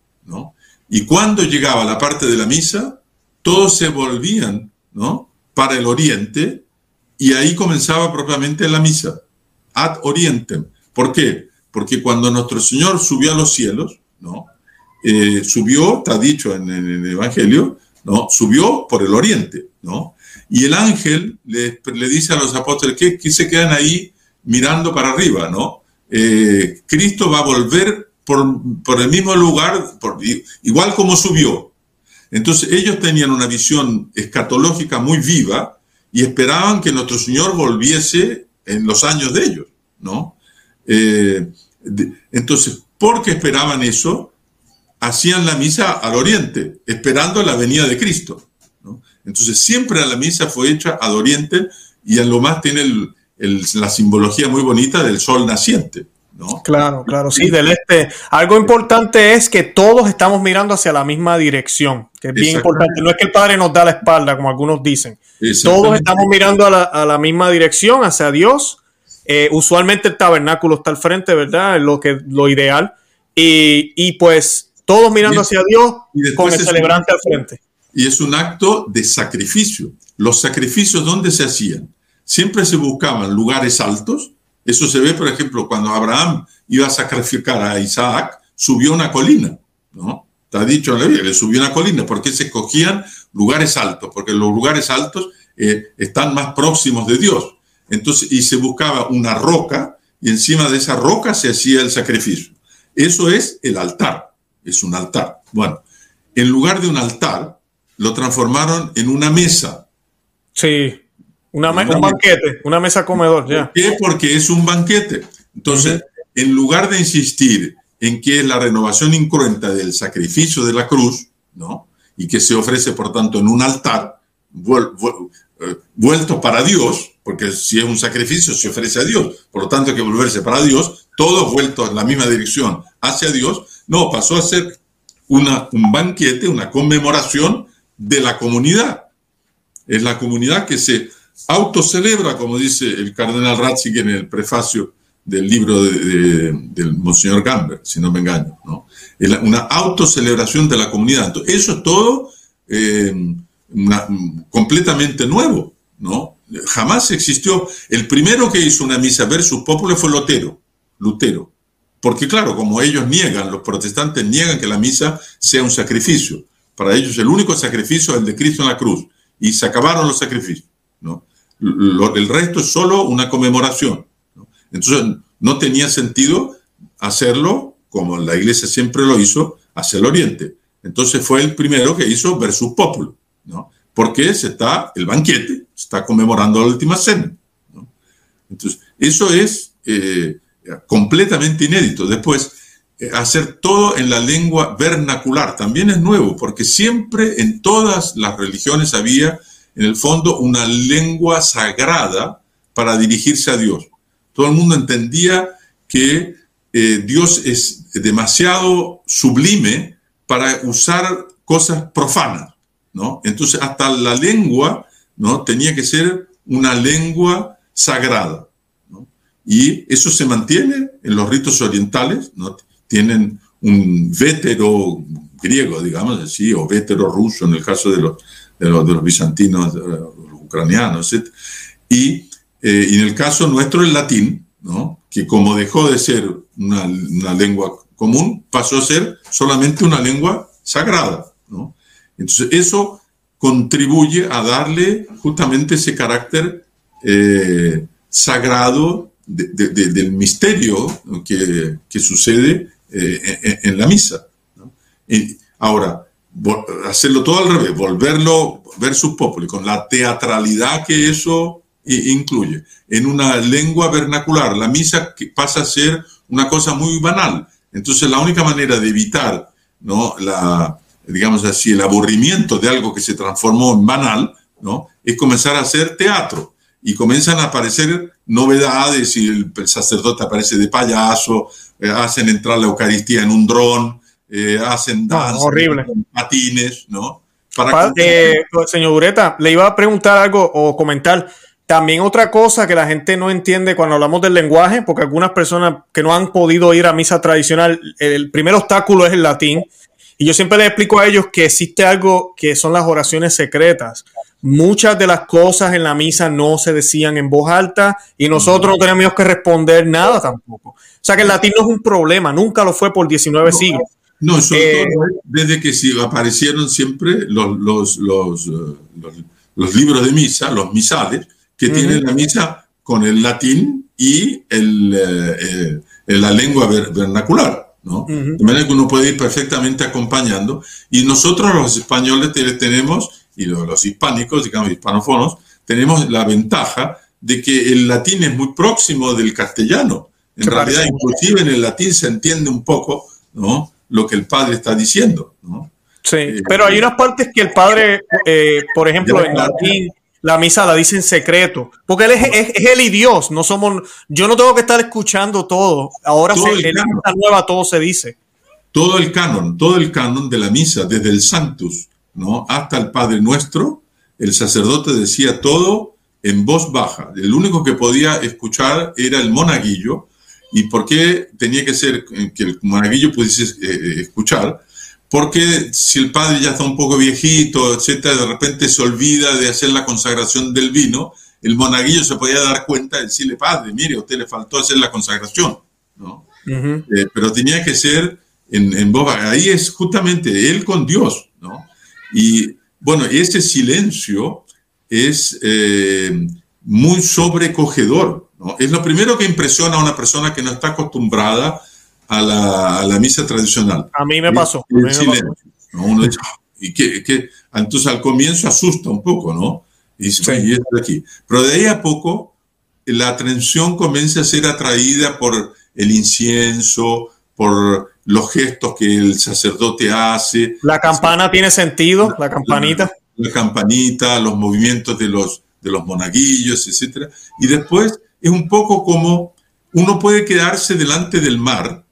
Y cuando llegaba la parte de la misa, todos se volvían, ¿no? Para el oriente y ahí comenzaba propiamente la misa, ad orientem. ¿Por qué? Porque cuando nuestro Señor subió a los cielos, ¿no? Eh, subió, está dicho en, el Evangelio, ¿no? Subió por el oriente, ¿no? Y el ángel le, dice a los apóstoles que, que, se quedan ahí mirando para arriba, ¿no? Eh, Cristo va a volver por, el mismo lugar, por, igual como subió. Entonces ellos tenían una visión escatológica muy viva y esperaban que nuestro Señor volviese en los años de ellos, ¿no? Eh, entonces, porque esperaban eso, hacían la misa al oriente, esperando la venida de Cristo. Entonces, siempre la misa fue hecha al oriente y en lo más tiene la simbología muy bonita del sol naciente. Claro, claro, sí, del este. Algo importante es que todos estamos mirando hacia la misma dirección, que es bien importante. No es que el Padre nos da la espalda, como algunos dicen. Todos estamos mirando a la, misma dirección, hacia Dios. Eh, usualmente el tabernáculo está al frente, ¿verdad? Es lo, que, lo ideal. Y, pues todos mirando hacia Dios con el celebrante al frente. Y es un acto de sacrificio. Los sacrificios, ¿dónde se hacían? Siempre se buscaban lugares altos eso se ve, por ejemplo, cuando Abraham iba a sacrificar a Isaac, subió una colina, ¿no? Está dicho en la Biblia, le subió una colina, porque se escogían lugares altos, porque los lugares altos eh, están más próximos de Dios. Entonces, y se buscaba una roca, y encima de esa roca se hacía el sacrificio. Eso es el altar, es un altar. Bueno, en lugar de un altar, lo transformaron en una mesa. Sí. Una un banquete, una mesa comedor, ya. ¿Por qué? Porque es un banquete. Entonces, en lugar de insistir en que es la renovación incruenta del sacrificio de la cruz, ¿no? Y que se ofrece, por tanto, en un altar, vuelto para Dios, porque si es un sacrificio se ofrece a Dios, por lo tanto hay que volverse para Dios, todo vuelto en la misma dirección hacia Dios, no, pasó a ser una, un banquete, una conmemoración de la comunidad. Es la comunidad que se autocelebra, como dice el cardenal Ratzinger en el prefacio del libro de, del Monseñor Gamber, si no me engaño, ¿no? una autocelebración de la comunidad. eso es todo eh, completamente nuevo, ¿no? Jamás existió. El primero que hizo una misa versus popular fue Lutero, Lutero. Porque claro, como ellos niegan, los protestantes niegan que la misa sea un sacrificio. Para ellos el único sacrificio es el de Cristo en la cruz. Y se acabaron los sacrificios. ¿no? el resto es solo una conmemoración. Entonces, no tenía sentido hacerlo como la iglesia siempre lo hizo, hacia el oriente. Entonces fue el primero que hizo versus populo, Porque se está, el banquete, se está conmemorando la última cena. Entonces, eso es eh, completamente inédito. Después, eh, hacer todo en la lengua vernacular también es nuevo, porque siempre en todas las religiones había en el fondo una lengua sagrada para dirigirse a Dios. Todo el mundo entendía que eh, Dios es demasiado sublime para usar cosas profanas, ¿no? Entonces, hasta la lengua, ¿no? Tenía que ser una lengua sagrada. Y eso se mantiene en los ritos orientales, ¿no? Tienen un vétero griego, digamos así, o vétero ruso en el caso de los, de los, bizantinos, ucranianos, etc. Y, eh, y, en el caso nuestro el latín, ¿no? que como dejó de ser una, lengua común, pasó a ser solamente una lengua sagrada. Entonces eso contribuye a darle justamente ese carácter eh, sagrado de, de, del misterio que, sucede eh, en, la misa. Y ahora, hacerlo todo al revés, volverlo versus populi, con la teatralidad que eso incluye, en una lengua vernacular, la misa pasa a ser una cosa muy banal. Entonces, la única manera de evitar, ¿no? La, digamos así, el aburrimiento de algo que se transformó en banal, ¿no? Es comenzar a hacer teatro. Y comienzan a aparecer novedades y el, el sacerdote aparece de payaso, eh, hacen entrar la Eucaristía en un dron, eh, hacen danza, horrible. patines, ¿no? Para eh, señor Dureta, le iba a preguntar algo o comentar. También otra cosa que la gente no entiende cuando hablamos del lenguaje, porque algunas personas que no han podido ir a misa tradicional, el primer obstáculo es el latín. Y yo siempre les explico a ellos que existe algo que son las oraciones secretas. Muchas de las cosas en la misa no se decían en voz alta y nosotros no teníamos que responder nada tampoco. O sea que el latín no es un problema, nunca lo fue por 19 siglos. No, sobre eh, todo desde que aparecieron siempre los, los, los, eh, los, libros de misa, los misales, que tienen la misa con el latín y el, eh, la lengua vernacular. ¿No? De manera que uno puede ir perfectamente acompañando. Y nosotros los españoles tenemos, y los, hispánicos, digamos, hispanófonos, tenemos la ventaja de que el latín es muy próximo del castellano. En realidad, inclusive en el latín se entiende un poco, ¿no? lo que el padre está diciendo. ¿no? Sí, eh, pero hay unas partes que el padre, eh, por ejemplo, en latín, la misa la dice en secreto, porque él es, es, él y Dios, no somos, yo no tengo que estar escuchando todo, ahora se, en la misa nueva todo se dice. Todo el canon, todo el canon de la misa, desde el Sanctus, ¿no? Hasta el Padre Nuestro, el sacerdote decía todo en voz baja. El único que podía escuchar era el monaguillo, ¿Y por qué tenía que ser que el monaguillo pudiese eh, eh, escuchar? Porque si el padre ya está un poco viejito, etcétera, de repente se olvida de hacer la consagración del vino, el monaguillo se podía dar cuenta y decirle, padre, mire, a usted le faltó hacer la consagración, ¿no? Eh, pero tenía que ser en, en voz Ahí es justamente él con Dios, ¿no? Y bueno, ese silencio es muy sobrecogedor, es lo primero que impresiona a una persona que no está acostumbrada a la, misa tradicional. A mí me pasó. y que, entonces al comienzo asusta un poco, ¿no? Y dice, aquí? Pero de ahí a poco la atención comienza a ser atraída por el incienso, por los gestos que el sacerdote hace. La campana tiene sentido, la, campanita. La, campanita, los movimientos de los, de los monaguillos, etc. Y después es un poco como uno puede quedarse delante del mar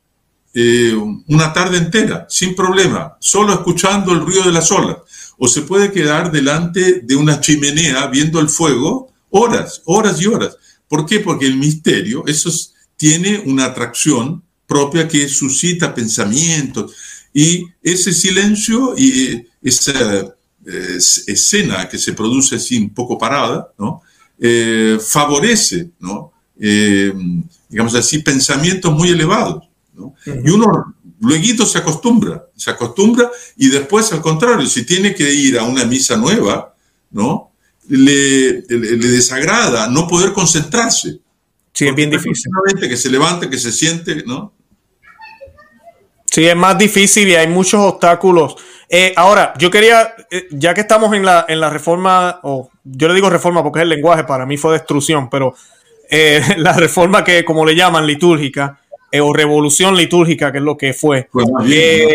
eh, una tarde entera, sin problema, solo escuchando el ruido de las olas. O se puede quedar delante de una chimenea viendo el fuego horas, horas y horas. ¿Por qué? Porque el misterio, eso tiene una atracción propia que suscita pensamientos. Y ese silencio y eh, esa eh, escena que se produce así un poco parada, ¿no? Eh, favorece, ¿no? Eh, digamos así, pensamientos muy elevados. ¿No? Y uno luego se acostumbra, se acostumbra y después al contrario, si tiene que ir a una misa nueva, ¿no? Le, le, desagrada no poder concentrarse. Sí, es bien difícil. Que se levante, que se siente, ¿no? Sí, es más difícil y hay muchos obstáculos. Eh, ahora, yo quería, ya que estamos en la, en la reforma, o yo le digo reforma porque es el lenguaje, para mí fue destrucción, pero eh, <laughs> la reforma que, como le llaman, litúrgica, eh, o revolución litúrgica, que es lo que fue. Pues eh,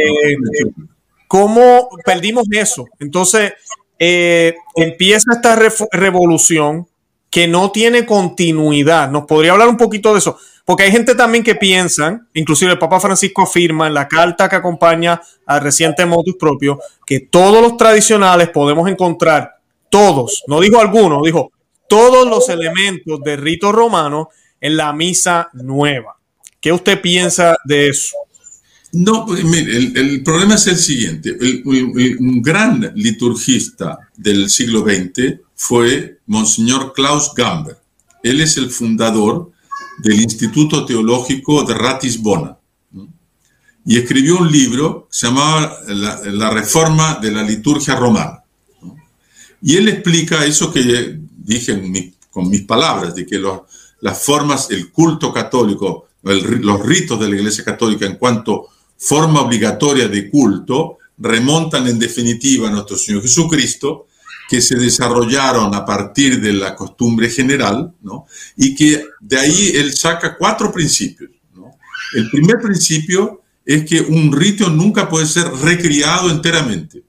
¿Cómo perdimos eso? Entonces, empieza esta revolución que no tiene continuidad. ¿Nos podría hablar un poquito de eso? Porque hay gente también que piensa, inclusive el Papa Francisco afirma en la carta que acompaña al reciente motus propio, que todos los tradicionales podemos encontrar, todos, no dijo algunos, dijo todos los elementos de rito romano en la misa nueva. ¿Qué usted piensa de eso? No, pues, mire, el, problema es el siguiente. un gran liturgista del siglo XX fue Monseñor Klaus Gamber. Él es el fundador del Instituto Teológico de Ratisbona. Y escribió un libro que se llamaba la, Reforma de la Liturgia Romana. Y él explica eso que dije con mis palabras, de que las formas, el culto católico, los ritos de la Iglesia Católica en cuanto forma obligatoria de culto, remontan en definitiva a nuestro Señor Jesucristo que se desarrollaron a partir de la costumbre general, ¿no? y que de ahí él saca cuatro principios. ¿no? El primer principio es que un rito nunca puede ser recriado enteramente,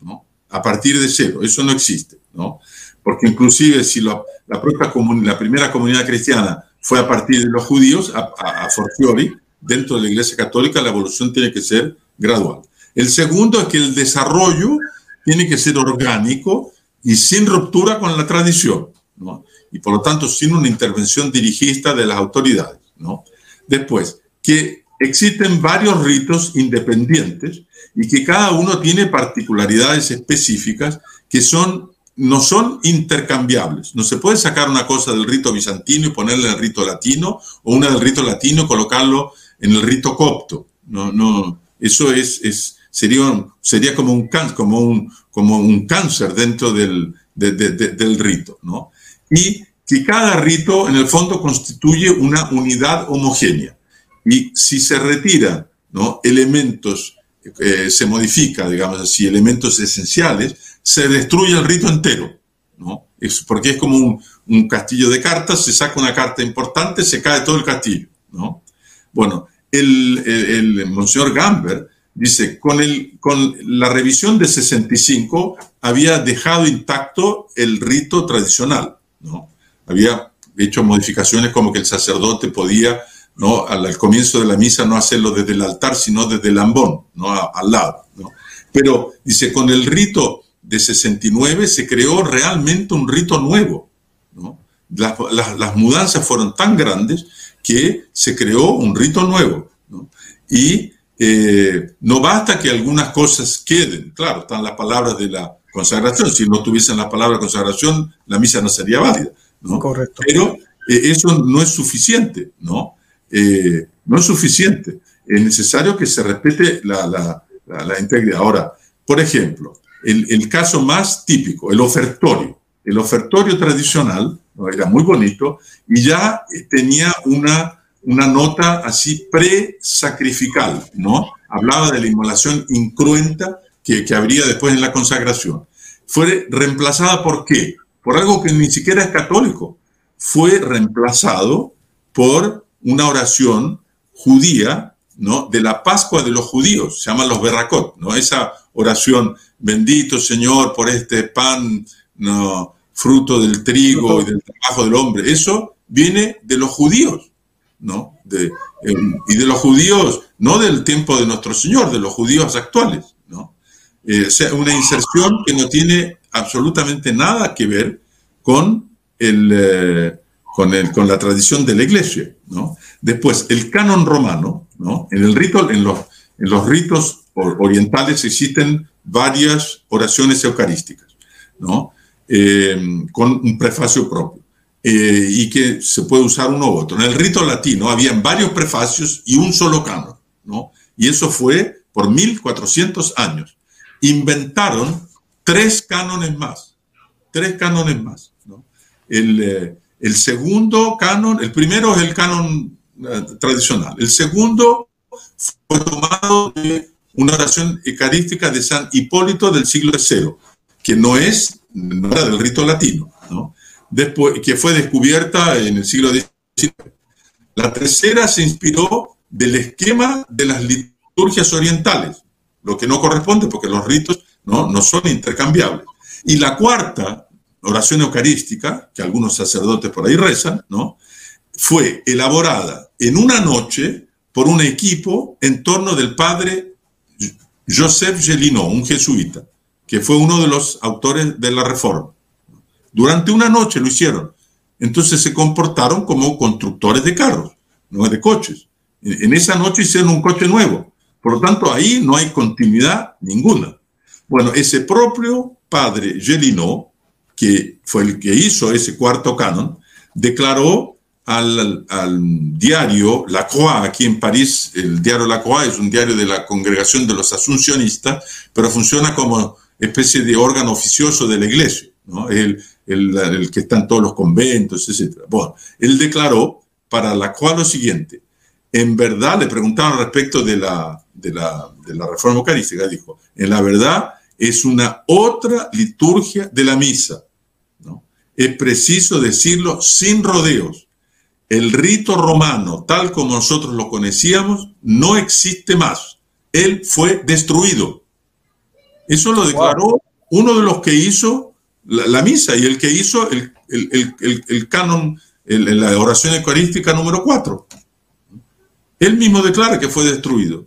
¿no? a partir de cero, eso no existe, ¿no? porque inclusive si la, propia la primera comunidad cristiana fue a partir de los judíos, a, a, a fortiori, dentro de la Iglesia Católica la evolución tiene que ser gradual. El segundo es que el desarrollo tiene que ser orgánico y sin ruptura con la tradición, ¿no? y por lo tanto sin una intervención dirigista de las autoridades. ¿no? Después, que existen varios ritos independientes y que cada uno tiene particularidades específicas que son, no son intercambiables. No se puede sacar una cosa del rito bizantino y ponerle en el rito latino o una del rito latino y colocarlo en el rito copto. No, no, eso es, es sería, sería como, un, como, un, como un cáncer dentro del, del rito, ¿no? Y que cada rito en el fondo constituye una unidad homogénea. Y si se retira ¿no? elementos, eh, se modifica, digamos así, elementos esenciales, se destruye el rito entero, ¿no? Es porque es como un, castillo de cartas, se saca una carta importante, se cae todo el castillo, ¿no? Bueno, el, el, el Monseñor Gamber Dice, con, el, con la revisión de 65 había dejado intacto el rito tradicional, ¿no? Había hecho modificaciones como que el sacerdote podía, ¿no? Al, comienzo de la misa no hacerlo desde el altar, sino desde el ambón, ¿no? al lado, ¿no? Pero, dice, con el rito de 69 se creó realmente un rito nuevo, ¿no? Las, las, las mudanzas fueron tan grandes que se creó un rito nuevo, ¿no? Y eh, no basta que algunas cosas queden. Claro, están las palabras de la consagración. Si no tuviesen la palabra consagración, la misa no sería válida. ¿no? Correcto. Pero eh, eso no es suficiente, ¿no? Eh, no es suficiente. Es necesario que se respete la, la, la, integridad. Ahora, por ejemplo, el, caso más típico, el ofertorio. El ofertorio tradicional era muy bonito y ya tenía una una nota así pre-sacrificial, ¿no? Hablaba de la inmolación incruenta que, que habría después en la consagración. Fue reemplazada por qué? Por algo que ni siquiera es católico. Fue reemplazado por una oración judía, ¿no? De la Pascua de los judíos, se llaman los berracot, ¿no? Esa oración, bendito Señor por este pan, ¿no? fruto del trigo y del trabajo del hombre. Eso viene de los judíos. ¿no? De, y de los judíos, no del tiempo de nuestro Señor, de los judíos actuales, ¿no? Eh, sea, una inserción que no tiene absolutamente nada que ver con, el, eh, con, el, con la tradición de la iglesia, ¿no? Después, el canon romano, ¿no? En el en los, en los ritos orientales existen varias oraciones eucarísticas, ¿no? Eh, con un prefacio propio. Eh, y que se puede usar uno u otro. En el rito latino habían varios prefacios y un solo canon, ¿no? Y eso fue por 1400 años. Inventaron tres cánones más, tres cánones más, ¿no? El, eh, el segundo canon, el primero es el canon eh, tradicional, el segundo fue tomado de una oración eucarística de San Hipólito del siglo III, que no es, no era del rito latino, ¿no? después, que fue descubierta en el siglo XIX. La tercera se inspiró del esquema de las liturgias orientales, lo que no corresponde porque los ritos no, no son intercambiables. Y la cuarta, oración eucarística, que algunos sacerdotes por ahí rezan, ¿no? fue elaborada en una noche por un equipo en torno del padre Joseph Gelino, un jesuita, que fue uno de los autores de la reforma. Durante una noche lo hicieron. Entonces se comportaron como constructores de carros, no de coches. En esa noche hicieron un coche nuevo. Por lo tanto, ahí no hay continuidad ninguna. Bueno, ese propio padre Gelino, que fue el que hizo ese cuarto canon, declaró al, diario La Croix, aquí en París, el diario La Croix es un diario de la congregación de los asuncionistas, pero funciona como especie de órgano oficioso de la iglesia, ¿no? el, el, que está en todos los conventos, etc. Bueno, él declaró para La Croix lo siguiente, en verdad, le preguntaron respecto de la, de la, de la reforma eucarística, dijo, en la verdad es una otra liturgia de la misa, ¿no? Es preciso decirlo sin rodeos. El rito romano, tal como nosotros lo conocíamos, no existe más. Él fue destruido. Eso lo declaró uno de los que hizo la, misa y el que hizo el, el, canon, la oración eucarística número 4. Él mismo declara que fue destruido.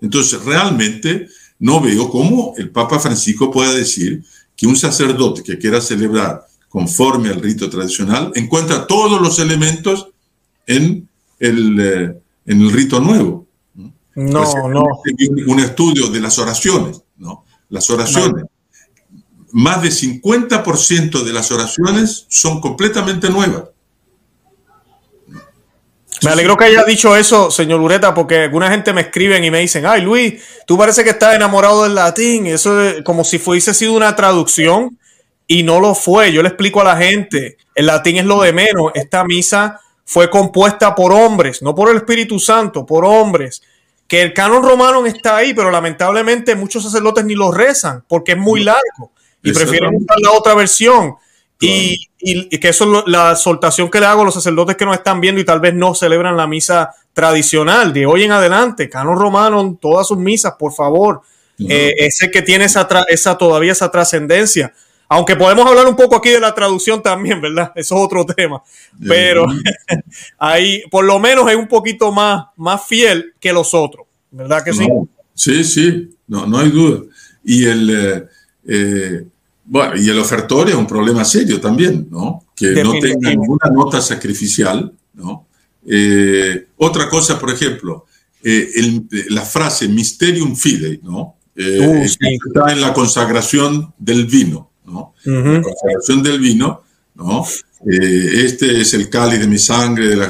Entonces, realmente no veo cómo el Papa Francisco pueda decir que un sacerdote que quiera celebrar conforme al rito tradicional encuentra todos los elementos en el, eh, en el rito nuevo. No, no. Un estudio de las oraciones, ¿no? Las oraciones. Más de 50% de las oraciones son completamente nuevas. Me alegro que haya dicho eso, señor Ureta, porque alguna gente me escriben y me dicen, ay Luis, tú parece que estás enamorado del latín. Eso es como si fuese sido una traducción y no lo fue. Yo le explico a la gente, el latín es lo de menos. Esta misa fue compuesta por hombres, no por el Espíritu Santo, por hombres. Que el canon romano está ahí, pero lamentablemente muchos sacerdotes ni lo rezan porque es muy largo y prefieren usar la otra versión. Y, que eso es la soltación que le hago a los sacerdotes que nos están viendo y tal vez no celebran la misa tradicional de hoy en adelante, canon romano en todas sus misas, por favor. Eh, ese que tiene esa, esa todavía esa trascendencia. Aunque podemos hablar un poco aquí de la traducción también, ¿verdad? <laughs> Eso es otro tema. Pero <laughs> ahí, por lo menos, es un poquito más, más fiel que los otros, ¿verdad que sí? sí, sí, no, no hay duda. Y el, eh, eh, bueno, y el ofertorio es un problema serio también, ¿no? Que no tenga ninguna nota sacrificial, ¿no? Eh, otra cosa, por ejemplo, eh, la frase mysterium fidei, ¿no? Uh, está en la consagración del vino, ¿no? La consagración del vino, ¿no? este es el cáliz de mi sangre, de la,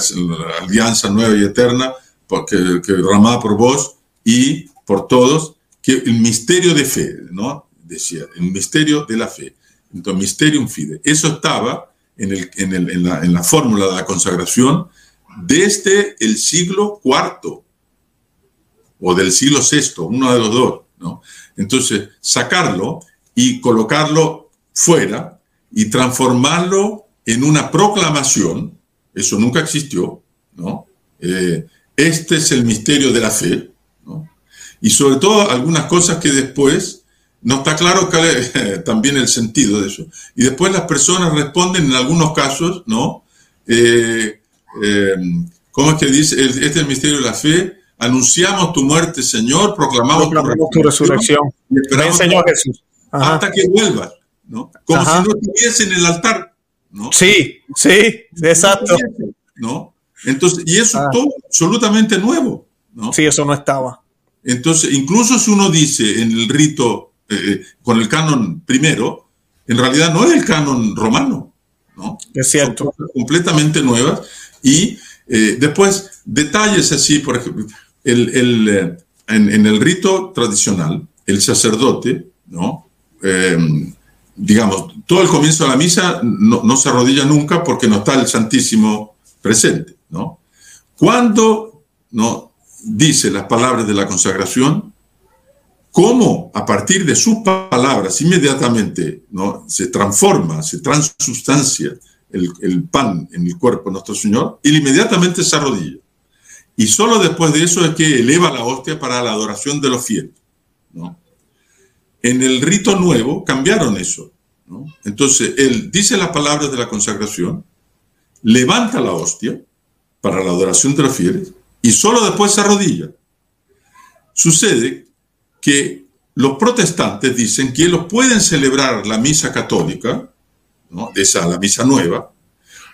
alianza nueva y eterna, porque, que derramada por vos y por todos, que el misterio de fe, ¿no? decía, el misterio de la fe. Entonces, Mysterium Fide. Eso estaba en, el, en, el, en, la, en la, fórmula de la consagración desde el siglo IV o del siglo VI, uno de los dos. ¿no? Entonces, sacarlo y colocarlo fuera y transformarlo en una proclamación, eso nunca existió, ¿no? Eh, este es el misterio de la fe, ¿no? Y sobre todo algunas cosas que después no está claro <laughs> también el sentido de eso. Y después las personas responden en algunos casos, ¿no? Eh, eh, ¿Cómo es que dice? Este es el misterio de la fe. Anunciamos tu muerte, Señor, proclamamos, tu, resurrección. Y esperamos Señor Jesús. Hasta que vuelvas, ¿no? Como si no estuviese en el altar, ¿no? Sí, sí, exacto. ¿No? Entonces, y eso es ah. todo absolutamente nuevo, ¿no? Sí, eso no estaba. Entonces, incluso si uno dice en el rito eh, con el canon primero, en realidad no es el canon romano, ¿no? Es cierto. completamente nuevas. Y eh, después, detalles así, por ejemplo, el, el, eh, en, el rito tradicional, el sacerdote, ¿no? Digamos, todo el comienzo de la misa no, se arrodilla nunca porque no está el Santísimo presente, ¿no? Cuando ¿no? dice las palabras de la consagración, cómo a partir de sus palabras inmediatamente ¿no? se transforma, se transustancia el, pan en el cuerpo de nuestro Señor, y inmediatamente se arrodilla. Y solo después de eso es que eleva la hostia para la adoración de los fieles. ¿no? En el rito nuevo cambiaron eso. Entonces, él dice las palabras de la consagración, levanta la hostia, para la adoración de los fieles y solo después se arrodilla. Sucede que los protestantes dicen que ellos pueden celebrar la misa católica, ¿no? esa la misa nueva,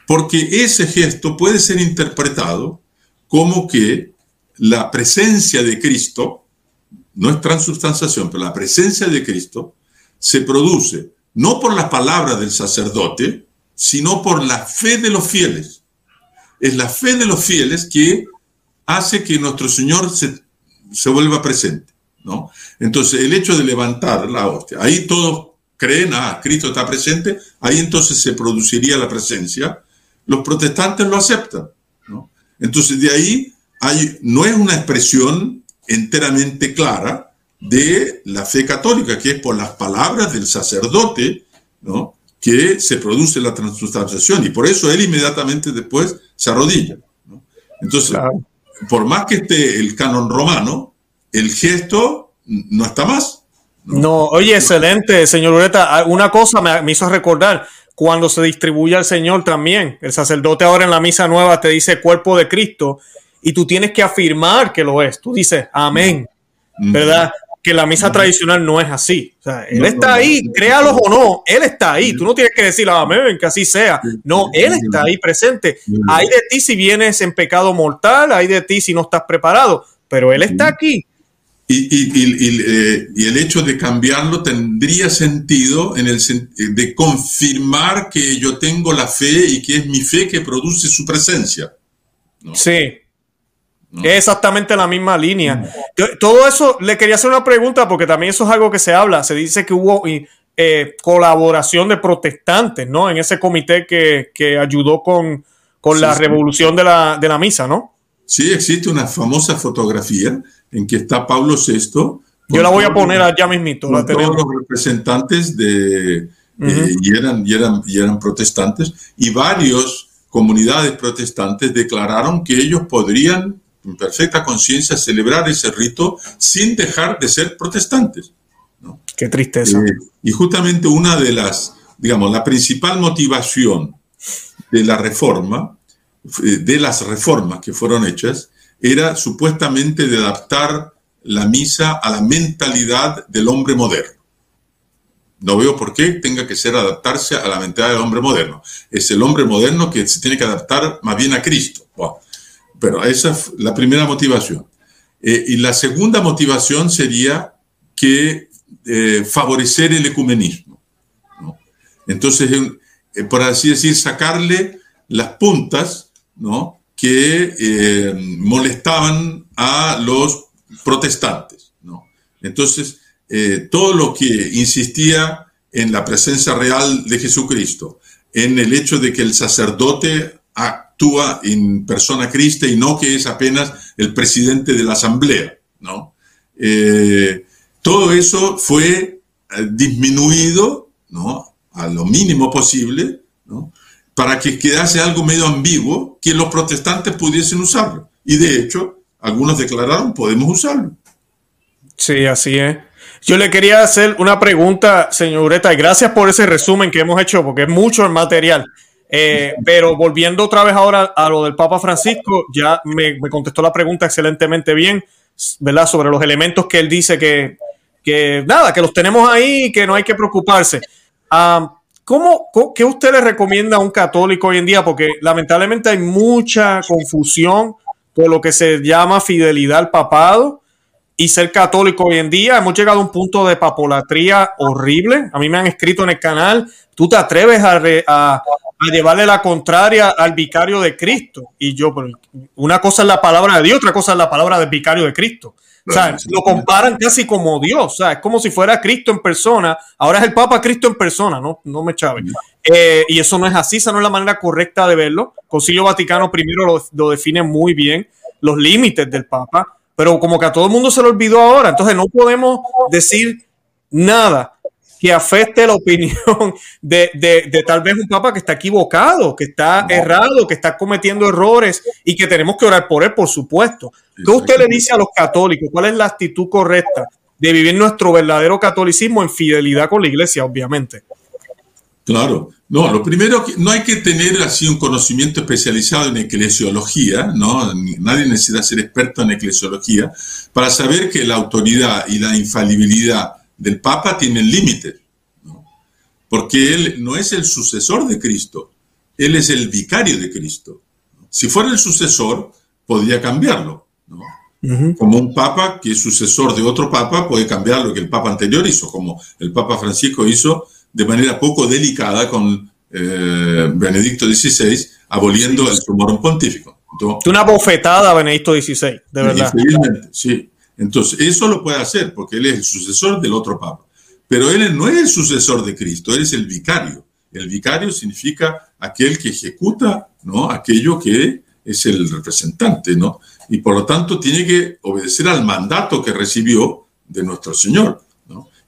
porque ese gesto puede ser interpretado como que la presencia de Cristo, no es transubstanciación, pero la presencia de Cristo se produce no por las palabras del sacerdote, sino por la fe de los fieles. Es la fe de los fieles que hace que nuestro Señor se, se vuelva presente. ¿no? Entonces, el hecho de levantar la hostia, ahí todos creen, ah, Cristo está presente, ahí entonces se produciría la presencia. Los protestantes lo aceptan. ¿no? Entonces, de ahí hay, no es una expresión enteramente clara de la fe católica, que es por las palabras del sacerdote, ¿no? que se produce la transubstanciación y por eso él inmediatamente después se arrodilla. Entonces, por más que esté el canon romano, el gesto no está más. No, oye, excelente, señor Ureta. Ah, una cosa me, hizo recordar, cuando se distribuye al Señor también, el sacerdote ahora en la misa nueva te dice cuerpo de Cristo y tú tienes que afirmar que lo es. Tú dices, amén, ¿verdad? que la misa tradicional no es así. O sea, él está ahí, créalo o no, él está ahí. Tú no tienes que decir, amén, que así sea. No, él está ahí presente. Hay de ti si vienes en pecado mortal, hay de ti si no estás preparado, pero él está aquí. Y, eh, y, el hecho de cambiarlo tendría sentido en el de confirmar que yo tengo la fe y que es mi fe que produce su presencia. Sí, es exactamente la misma línea. todo eso, le quería hacer una pregunta porque también eso es algo que se habla. Se dice que hubo eh, colaboración de protestantes, ¿no? En ese comité que, ayudó con, con la revolución de la, de la, misa, ¿no? Sí, existe una famosa fotografía en que está Pablo VI. Yo la voy a poner allá mismito. La todos los representantes de... Eh, y, eran, y, eran, y eran protestantes y varios comunidades protestantes declararon que ellos podrían en perfecta conciencia celebrar ese rito sin dejar de ser protestantes. Qué tristeza. Eh, y justamente una de las, digamos, la principal motivación de la reforma, eh, de las reformas que fueron hechas, era supuestamente de adaptar la misa a la mentalidad del hombre moderno. No veo por qué tenga que ser adaptarse a la mentalidad del hombre moderno. Es el hombre moderno que se tiene que adaptar más bien a Cristo. Pero esa es la primera motivación. Eh, y la segunda motivación sería que eh, favorecer el ecumenismo. Entonces, eh, por así decir, sacarle las puntas ¿no? que molestaban a los protestantes. ¿no? Entonces, todo lo que insistía en la presencia real de Jesucristo, en el hecho de que el sacerdote actúa en persona Cristo y no que es apenas el presidente de la asamblea, ¿no? Eh, todo eso fue eh, disminuido, ¿no? A lo mínimo posible, ¿no? Para que quedase algo medio ambiguo que los protestantes pudiesen usarlo. Y de hecho, algunos declararon, podemos usarlo. Sí, así es. Yo le quería hacer una pregunta, señorita, y gracias por ese resumen que hemos hecho, porque es mucho el material. Eh, pero volviendo otra vez ahora a lo del Papa Francisco, ya me, contestó la pregunta excelentemente bien, ¿verdad? Sobre los elementos que él dice que, que nada, que los tenemos ahí y que no hay que preocuparse. Ah, ¿cómo, ¿Qué usted le recomienda a un católico hoy en día? Porque lamentablemente hay mucha confusión por lo que se llama fidelidad al papado y ser católico hoy en día. Hemos llegado a un punto de papolatría horrible. A mí me han escrito en el canal, tú te atreves a llevarle la contraria al vicario de Cristo. Y yo, una cosa es la palabra de Dios, otra cosa es la palabra del vicario de Cristo. O sea, lo comparan casi como Dios, o sea, es como si fuera Cristo en persona, ahora es el Papa Cristo en persona, no, no me chave. Eh, y eso no es así, esa no es la manera correcta de verlo. Concilio Vaticano primero lo, lo define muy bien, los límites del Papa, pero como que a todo el mundo se lo olvidó ahora, entonces no podemos decir nada que afecte la opinión de, de, tal vez un papa que está equivocado, que está errado, que está cometiendo errores y que tenemos que orar por él, por supuesto. ¿Qué usted le dice a los católicos? ¿Cuál es la actitud correcta de vivir nuestro verdadero catolicismo en fidelidad con la iglesia, obviamente? Claro. No, lo primero, no hay que tener así un conocimiento especializado en eclesiología, ¿no? Nadie necesita ser experto en eclesiología para saber que la autoridad y la infalibilidad del Papa tienen límites, ¿no? Porque él no es el sucesor de Cristo, él es el vicario de Cristo. Si fuera el sucesor, podría cambiarlo, ¿no? Como un papa que es sucesor de otro papa puede cambiar lo que el papa anterior hizo, como el papa Francisco hizo de manera poco delicada con eh, Benedicto XVI, aboliendo el sumorum pontífico. una bofetada a Benedicto XVI, de verdad. Sí. Entonces, eso lo puede hacer porque él es el sucesor del otro papa. Pero él no es el sucesor de Cristo, él es el vicario. El vicario significa aquel que ejecuta ¿no? aquello que es el representante, ¿no? Y por lo tanto tiene que obedecer al mandato que recibió de nuestro Señor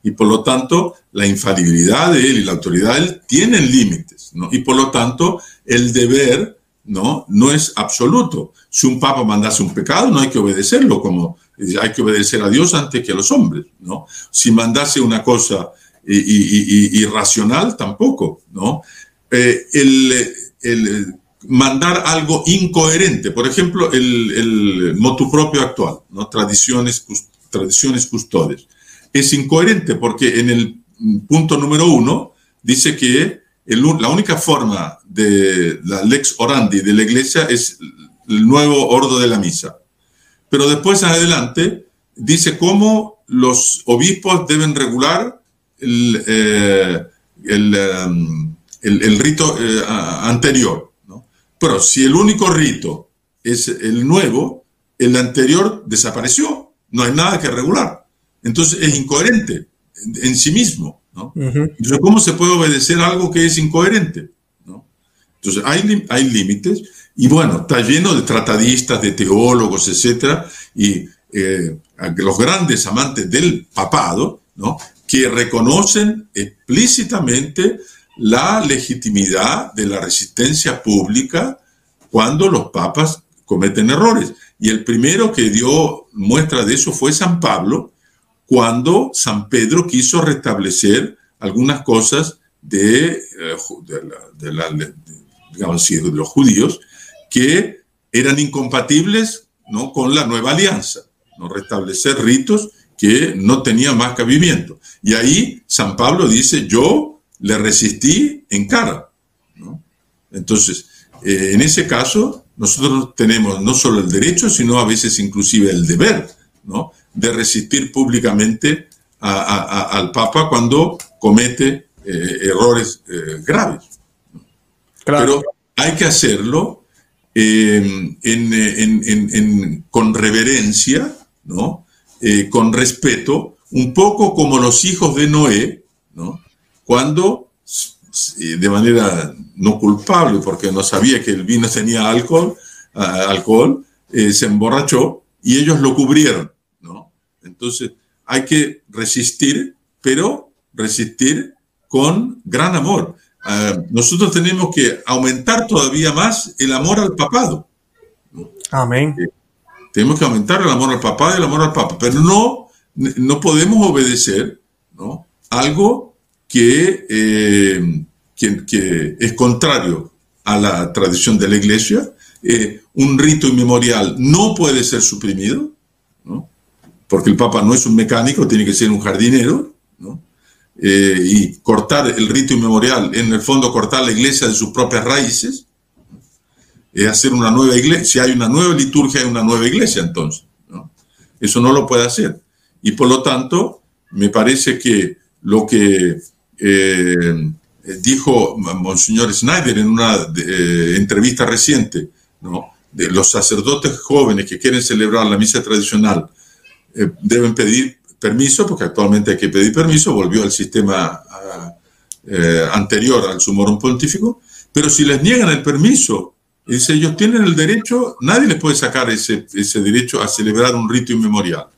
y por lo tanto la infalibilidad de él y la autoridad de él tienen límites, ¿no? Y por lo tanto el deber, ¿no? No es absoluto. Si un papa mandase un pecado, no hay que obedecerlo, como hay que obedecer a Dios antes que a los hombres, ¿no? Si mandase una cosa irracional, tampoco, ¿no? Eh, el, mandar algo incoherente, por ejemplo, el, el motu propio actual, ¿no? Tradiciones, tradiciones custodes es incoherente porque en el punto número uno dice que la única forma de la lex orandi de la iglesia es el nuevo ordo de la misa. Pero después adelante dice cómo los obispos deben regular el, eh, um, rito eh, anterior. Pero si el único rito es el nuevo, el anterior desapareció, no hay nada que regular. Entonces es incoherente en, sí mismo. ¿no? Entonces, ¿cómo se puede obedecer algo que es incoherente? ¿no? Entonces, hay, hay límites. Y bueno, está lleno de tratadistas, de teólogos, etcétera, y eh, los grandes amantes del papado, ¿no? que reconocen explícitamente la legitimidad de la resistencia pública cuando los papas cometen errores. Y el primero que dio muestra de eso fue San Pablo, cuando San Pedro quiso restablecer algunas cosas de, eh, de, los judíos que eran incompatibles ¿no? con la nueva alianza, ¿no? restablecer ritos que no tenían más cabimiento. Y ahí San Pablo dice, yo le resistí en cara. Entonces, eh, en ese caso, nosotros tenemos no solo el derecho, sino a veces inclusive el deber ¿no? de resistir públicamente al Papa cuando comete eh, errores eh, graves. Pero hay que hacerlo eh, con reverencia, ¿no? con respeto, un poco como los hijos de Noé, ¿no? cuando de manera no culpable, porque no sabía que el vino tenía alcohol, alcohol se emborrachó y ellos lo cubrieron. Entonces, hay que resistir, pero resistir con gran amor. Ah, nosotros tenemos que aumentar todavía más el amor al papado. Amén. Eh, tenemos que aumentar el amor al papado y el amor al papa, pero no, no podemos obedecer ¿no? algo que, eh, que, es contrario a la tradición de la iglesia. Eh, un rito inmemorial no puede ser suprimido porque el Papa no es un mecánico, tiene que ser un jardinero, ¿no? Eh, y cortar el rito inmemorial, en el fondo cortar la iglesia de sus propias raíces, es hacer una nueva iglesia. Si hay una nueva liturgia, hay una nueva iglesia entonces. ¿no? Eso no lo puede hacer. Y por lo tanto, me parece que lo que eh, dijo Monseñor Schneider en una eh, entrevista reciente, ¿no? de los sacerdotes jóvenes que quieren celebrar la misa tradicional, eh, deben pedir permiso, porque actualmente hay que pedir permiso, volvió al sistema eh, anterior al sumorum pontífico, pero si les niegan el permiso, dice, ellos tienen el derecho, nadie les puede sacar ese, ese derecho a celebrar un rito inmemorial.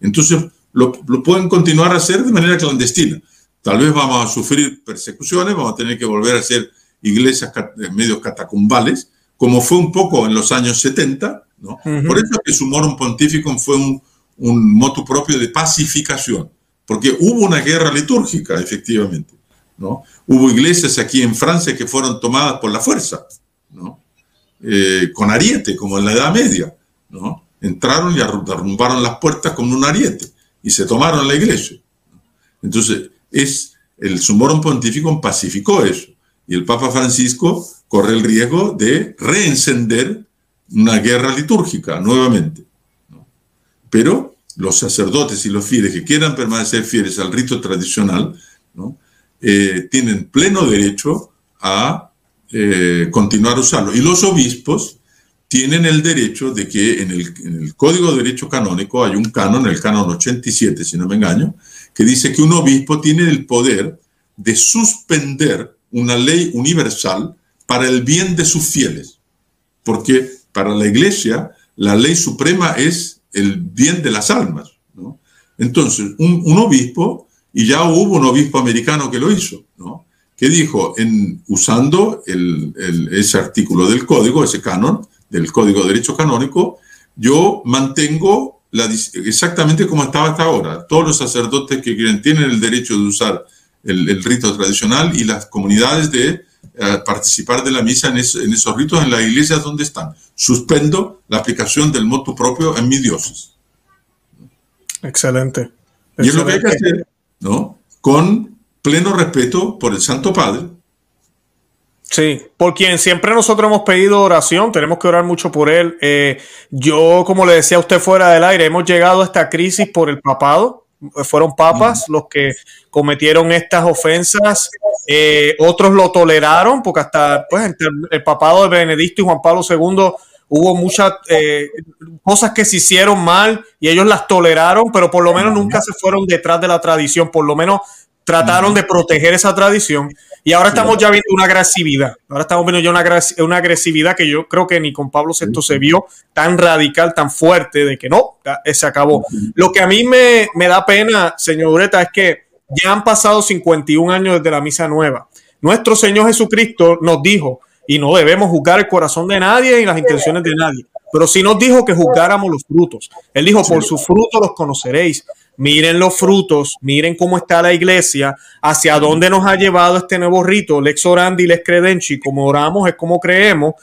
Entonces, lo, lo, pueden continuar a hacer de manera clandestina. Tal vez vamos a sufrir persecuciones, vamos a tener que volver a hacer iglesias medios catacumbales, como fue un poco en los años 70, ¿no? Por eso que Sumorum Pontificum fue un, un motu propio de pacificación, porque hubo una guerra litúrgica, efectivamente, ¿no? Hubo iglesias aquí en Francia que fueron tomadas por la fuerza, ¿no? Eh, con ariete, como en la Edad Media, ¿no? Entraron y arrumbaron las puertas con un ariete y se tomaron la iglesia. Entonces, es el sumorum pontífico pacificó eso. Y el Papa Francisco corre el riesgo de reencender una guerra litúrgica nuevamente. Pero los sacerdotes y los fieles que quieran permanecer fieles al rito tradicional, eh, tienen pleno derecho a eh, continuar a usarlo. Y los obispos tienen el derecho de que en el, en el, Código de Derecho Canónico hay un canon, el canon 87, si no me engaño, que dice que un obispo tiene el poder de suspender una ley universal para el bien de sus fieles. Porque para la iglesia la ley suprema es el bien de las almas. Entonces, un, obispo, y ya hubo un obispo americano que lo hizo, que dijo, en, usando ese artículo del código, ese canon, del Código de Derecho Canónico, yo mantengo exactamente como estaba hasta ahora. Todos los sacerdotes que quieren tienen el derecho de usar el, rito tradicional y las comunidades de participar de la misa en, esos ritos en las iglesias donde están. Suspendo la aplicación del motu propio en mi diócesis. Excelente. Y es lo que hay que hacer, ¿no? Con pleno respeto por el Santo Padre. Sí, por quien siempre nosotros hemos pedido oración, tenemos que orar mucho por él. Eh, yo, como le decía a usted fuera del aire, hemos llegado a esta crisis por el papado. Fueron papas los que cometieron estas ofensas. Eh, otros lo toleraron, porque hasta pues, el papado de Benedicto y Juan Pablo II hubo muchas eh, cosas que se hicieron mal y ellos las toleraron, pero por lo menos nunca se fueron detrás de la tradición, por lo menos trataron de proteger esa tradición. Y ahora estamos ya viendo una agresividad. Ahora estamos viendo ya una, agresividad que yo creo que ni con Pablo VI se vio tan radical, tan fuerte, de que no, se acabó. Lo que a mí me, me da pena, señor Ureta, es que ya han pasado 51 años desde la misa nueva. Nuestro Señor Jesucristo nos dijo, y no debemos juzgar el corazón de nadie y las intenciones de nadie, pero sí nos dijo que juzgáramos los frutos. Él dijo, por sus frutos los conoceréis. Miren los frutos, miren cómo está la iglesia, hacia dónde nos ha llevado este nuevo rito, lex orandi, lex credenci, como oramos es como creemos,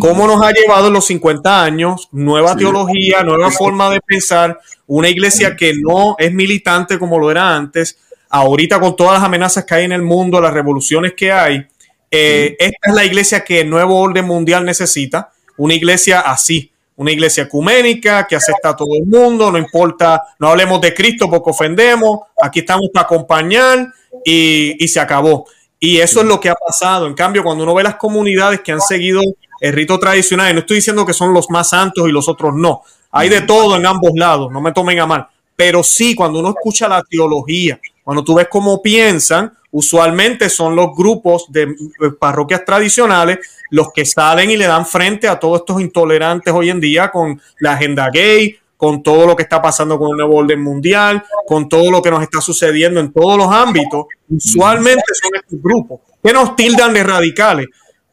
cómo nos ha llevado en los 50 años, nueva teología, nueva forma de pensar, una iglesia que no es militante como lo era antes, ahorita con todas las amenazas que hay en el mundo, las revoluciones que hay, eh, esta es la iglesia que el nuevo orden mundial necesita, una iglesia así, una iglesia ecuménica que acepta a todo el mundo, no importa, no hablemos de Cristo porque ofendemos, aquí estamos para acompañar y, y se acabó. Y eso es lo que ha pasado. En cambio, cuando uno ve las comunidades que han seguido el rito tradicional, y no estoy diciendo que son los más santos y los otros no, hay de todo en ambos lados, no me tomen a mal, pero sí, cuando uno escucha la teología, cuando tú ves cómo piensan, usualmente son los grupos de eh, parroquias tradicionales los que salen y le dan frente a todos estos intolerantes hoy en día con la agenda gay, con todo lo que está pasando con el nuevo orden mundial, con todo lo que nos está sucediendo en todos los ámbitos. Usualmente son estos grupos que nos tildan de radicales,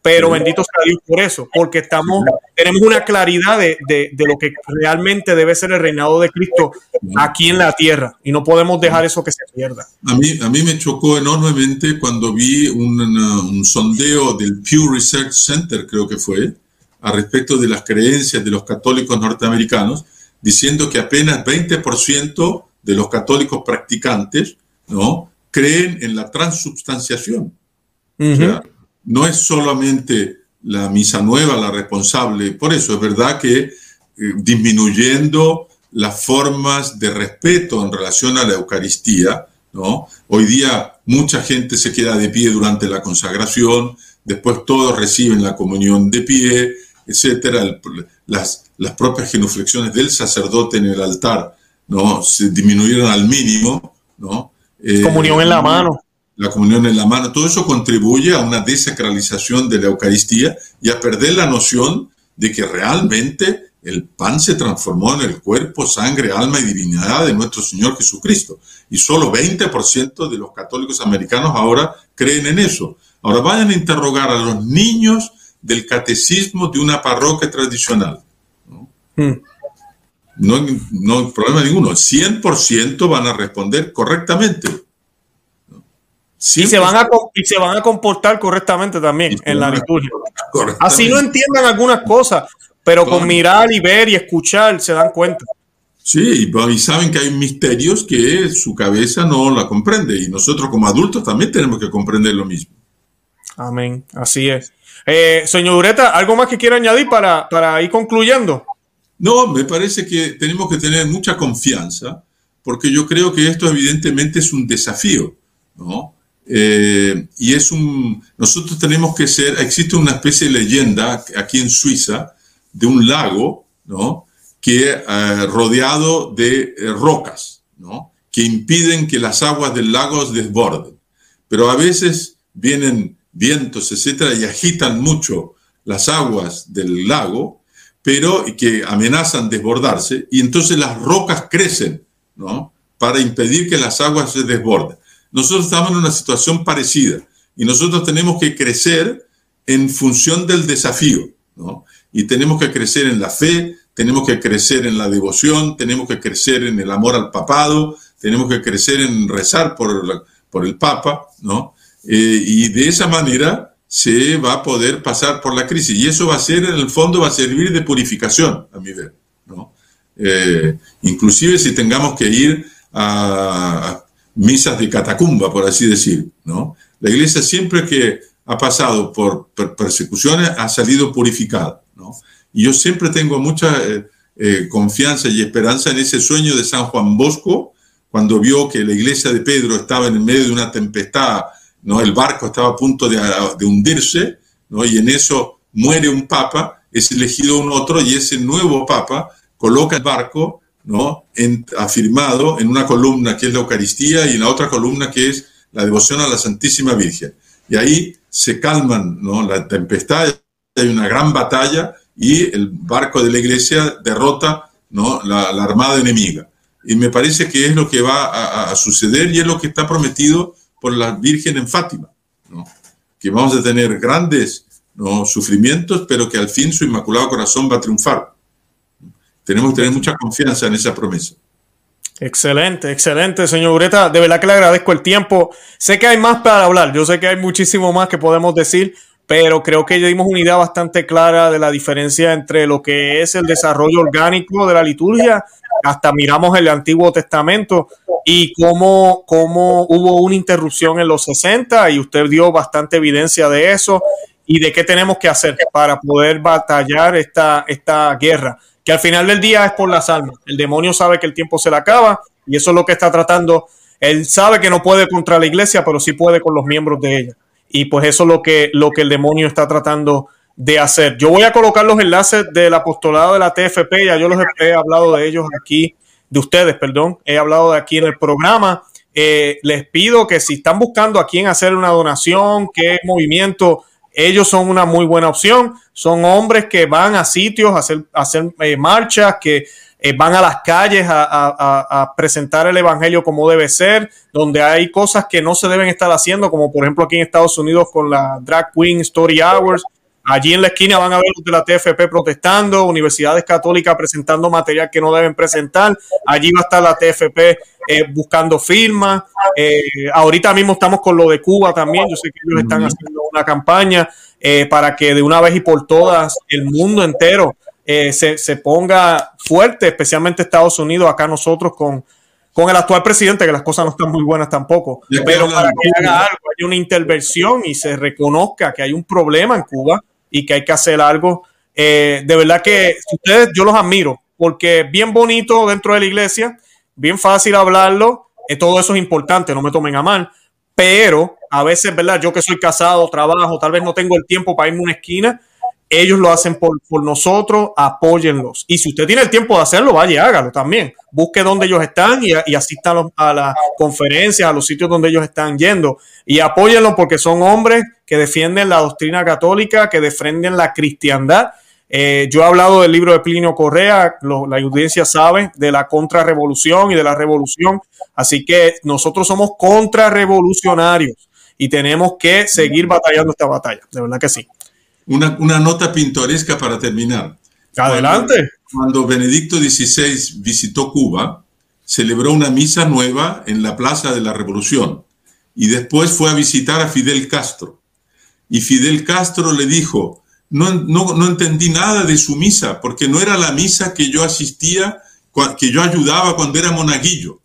pero bendito sea Dios por eso, porque estamos, tenemos una claridad de, lo que realmente debe ser el reinado de Cristo aquí en la tierra y no podemos dejar eso que se pierda. A mí, a mí me chocó enormemente cuando vi un, un sondeo del Pew Research Center, creo que fue, a respecto de las creencias de los católicos norteamericanos, diciendo que apenas 20% de los católicos practicantes ¿no? creen en la transubstanciación no es solamente la misa nueva la responsable, por eso es verdad que eh, disminuyendo las formas de respeto en relación a la Eucaristía, ¿no? Hoy día mucha gente se queda de pie durante la consagración, después todos reciben la comunión de pie, etcétera. Las, las propias genuflexiones del sacerdote en el altar, ¿no? Se disminuyeron al mínimo, ¿no? comunión en la eh, mano la comunión en la mano, todo eso contribuye a una desacralización de la Eucaristía y a perder la noción de que realmente el pan se transformó en el cuerpo, sangre, alma y divinidad de nuestro Señor Jesucristo. Y solo 20% de los católicos americanos ahora creen en eso. Ahora vayan a interrogar a los niños del catecismo de una parroquia tradicional. No, hmm. no, no hay problema ninguno. 100% van a responder correctamente. Y se, van a, y se van a comportar correctamente también en la liturgia. Así no entiendan algunas cosas, pero con mirar y ver y escuchar se dan cuenta. Sí, y saben que hay misterios que su cabeza no la comprende y nosotros como adultos también tenemos que comprender lo mismo. Amén, así es. Eh, señor Ureta, ¿algo más que quiera añadir para, para ir concluyendo? No, me parece que tenemos que tener mucha confianza porque yo creo que esto evidentemente es un desafío, ¿no? Eh, y es un, nosotros tenemos que ser, existe una especie de leyenda aquí en Suiza de un lago, ¿no? Que eh, rodeado de eh, rocas, ¿no? Que impiden que las aguas del lago desborden. Pero a veces vienen vientos, etcétera, y agitan mucho las aguas del lago, pero que amenazan desbordarse, y entonces las rocas crecen, ¿no? Para impedir que las aguas se desborden. Nosotros estamos en una situación parecida y nosotros tenemos que crecer en función del desafío, ¿no? Y tenemos que crecer en la fe, tenemos que crecer en la devoción, tenemos que crecer en el amor al papado, tenemos que crecer en rezar por, el papa, ¿no? Eh, y de esa manera se va a poder pasar por la crisis. Y eso va a ser, en el fondo, va a servir de purificación, a mi ver, ¿no? Eh, inclusive si tengamos que ir a, misas de catacumba, por así decir, ¿no? La iglesia siempre que ha pasado por persecuciones ha salido purificada, ¿no? Y yo siempre tengo mucha eh, eh, confianza y esperanza en ese sueño de San Juan Bosco, cuando vio que la iglesia de Pedro estaba en medio de una tempestad, ¿no? El barco estaba a punto de, de hundirse, ¿no? Y en eso muere un papa, es elegido un otro y ese nuevo papa coloca el barco ¿no? En, afirmado en una columna que es la Eucaristía y en la otra columna que es la devoción a la Santísima Virgen. Y ahí se calman ¿no? la tempestad, hay una gran batalla y el barco de la iglesia derrota ¿no? la, armada enemiga. Y me parece que es lo que va a, suceder y es lo que está prometido por la Virgen en Fátima, que vamos a tener grandes sufrimientos, pero que al fin su Inmaculado Corazón va a triunfar. Tenemos que tener mucha confianza en esa promesa. Excelente, excelente, señor Ureta. De verdad que le agradezco el tiempo. Sé que hay más para hablar, yo sé que hay muchísimo más que podemos decir, pero creo que ya dimos una idea bastante clara de la diferencia entre lo que es el desarrollo orgánico de la liturgia, hasta miramos el Antiguo Testamento y cómo, cómo hubo una interrupción en los 60 y usted dio bastante evidencia de eso y de qué tenemos que hacer para poder batallar esta, esta guerra que al final del día es por las almas. El demonio sabe que el tiempo se le acaba y eso es lo que está tratando. Él sabe que no puede contra la iglesia, pero sí puede con los miembros de ella. Y pues eso es lo que, lo que el demonio está tratando de hacer. Yo voy a colocar los enlaces del apostolado de la TFP, ya yo los he, hablado de ellos aquí, de ustedes, perdón, he hablado de aquí en el programa. Eh, les pido que si están buscando a quién hacer una donación, qué movimiento ellos son una muy buena opción. Son hombres que van a sitios a hacer, eh, marchas, que eh, van a las calles a, presentar el Evangelio como debe ser, donde hay cosas que no se deben estar haciendo, como por ejemplo aquí en Estados Unidos con la Drag Queen Story Hours. Allí en la esquina van a ver los de la TFP protestando, universidades católicas presentando material que no deben presentar. Allí va a estar la TFP eh, buscando firmas. ahorita mismo estamos con lo de Cuba también. Yo sé que ellos están haciendo una campaña eh, para que de una vez y por todas el mundo entero eh, se, se, ponga fuerte, especialmente Estados Unidos, acá nosotros con, con el actual presidente, que las cosas no están muy buenas tampoco, pero para que haga algo, hay una intervención y se reconozca que hay un problema en Cuba y que hay que hacer algo. Eh, de verdad que ustedes, yo los admiro, porque bien bonito dentro de la iglesia, bien fácil hablarlo, todo eso es importante, no me tomen a mal, pero a veces, ¿verdad? Yo que soy casado, trabajo, tal vez no tengo el tiempo para irme a una esquina, ellos lo hacen por, nosotros, apóyenlos. Y si usted tiene el tiempo de hacerlo, vaya, hágalo también. Busque donde ellos están y, y asista a las conferencias, a los sitios donde ellos están yendo. Y apóyenlos porque son hombres que defienden la doctrina católica, que defienden la cristiandad eh, yo he hablado del libro de Plinio Correa, la audiencia sabe de la contrarrevolución y de la revolución, así que nosotros somos contrarrevolucionarios y tenemos que seguir batallando esta batalla, de verdad que sí. Una, nota pintoresca para terminar. Adelante. Cuando, Benedicto XVI visitó Cuba, celebró una misa nueva en la Plaza de la Revolución y después fue a visitar a Fidel Castro. Y Fidel Castro le dijo, no, no, entendí nada de su misa, porque no era la misa que yo asistía, que yo ayudaba cuando era monaguillo.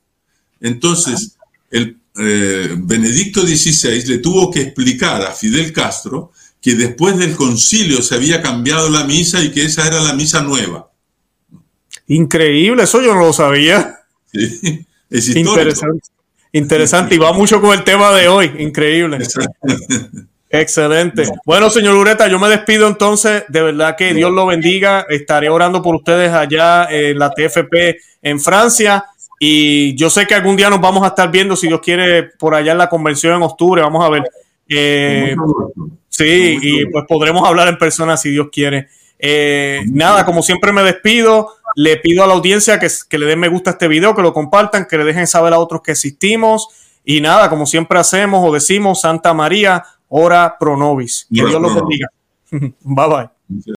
Entonces, el eh, Benedicto XVI le tuvo que explicar a Fidel Castro que después del concilio se había cambiado la misa y que esa era la misa nueva. Increíble, eso yo no lo sabía. Sí, es Interesante. Interesante y va mucho con el tema de hoy. Increíble. Excelente. Bueno, señor Ureta, yo me despido entonces. De verdad que Dios lo bendiga. Estaré orando por ustedes allá en la TFP en Francia. Y yo sé que algún día nos vamos a estar viendo, si Dios quiere, por allá en la convención en octubre. Vamos a ver. Eh, sí, y pues podremos hablar en persona si Dios quiere. Eh, nada, como siempre me despido. Le pido a la audiencia que, que le den me gusta a este video, que lo compartan, que le dejen saber a otros que existimos. Y nada, como siempre hacemos o decimos, Santa María, ora pro nobis. Que Dios los bendiga. <laughs> bye bye.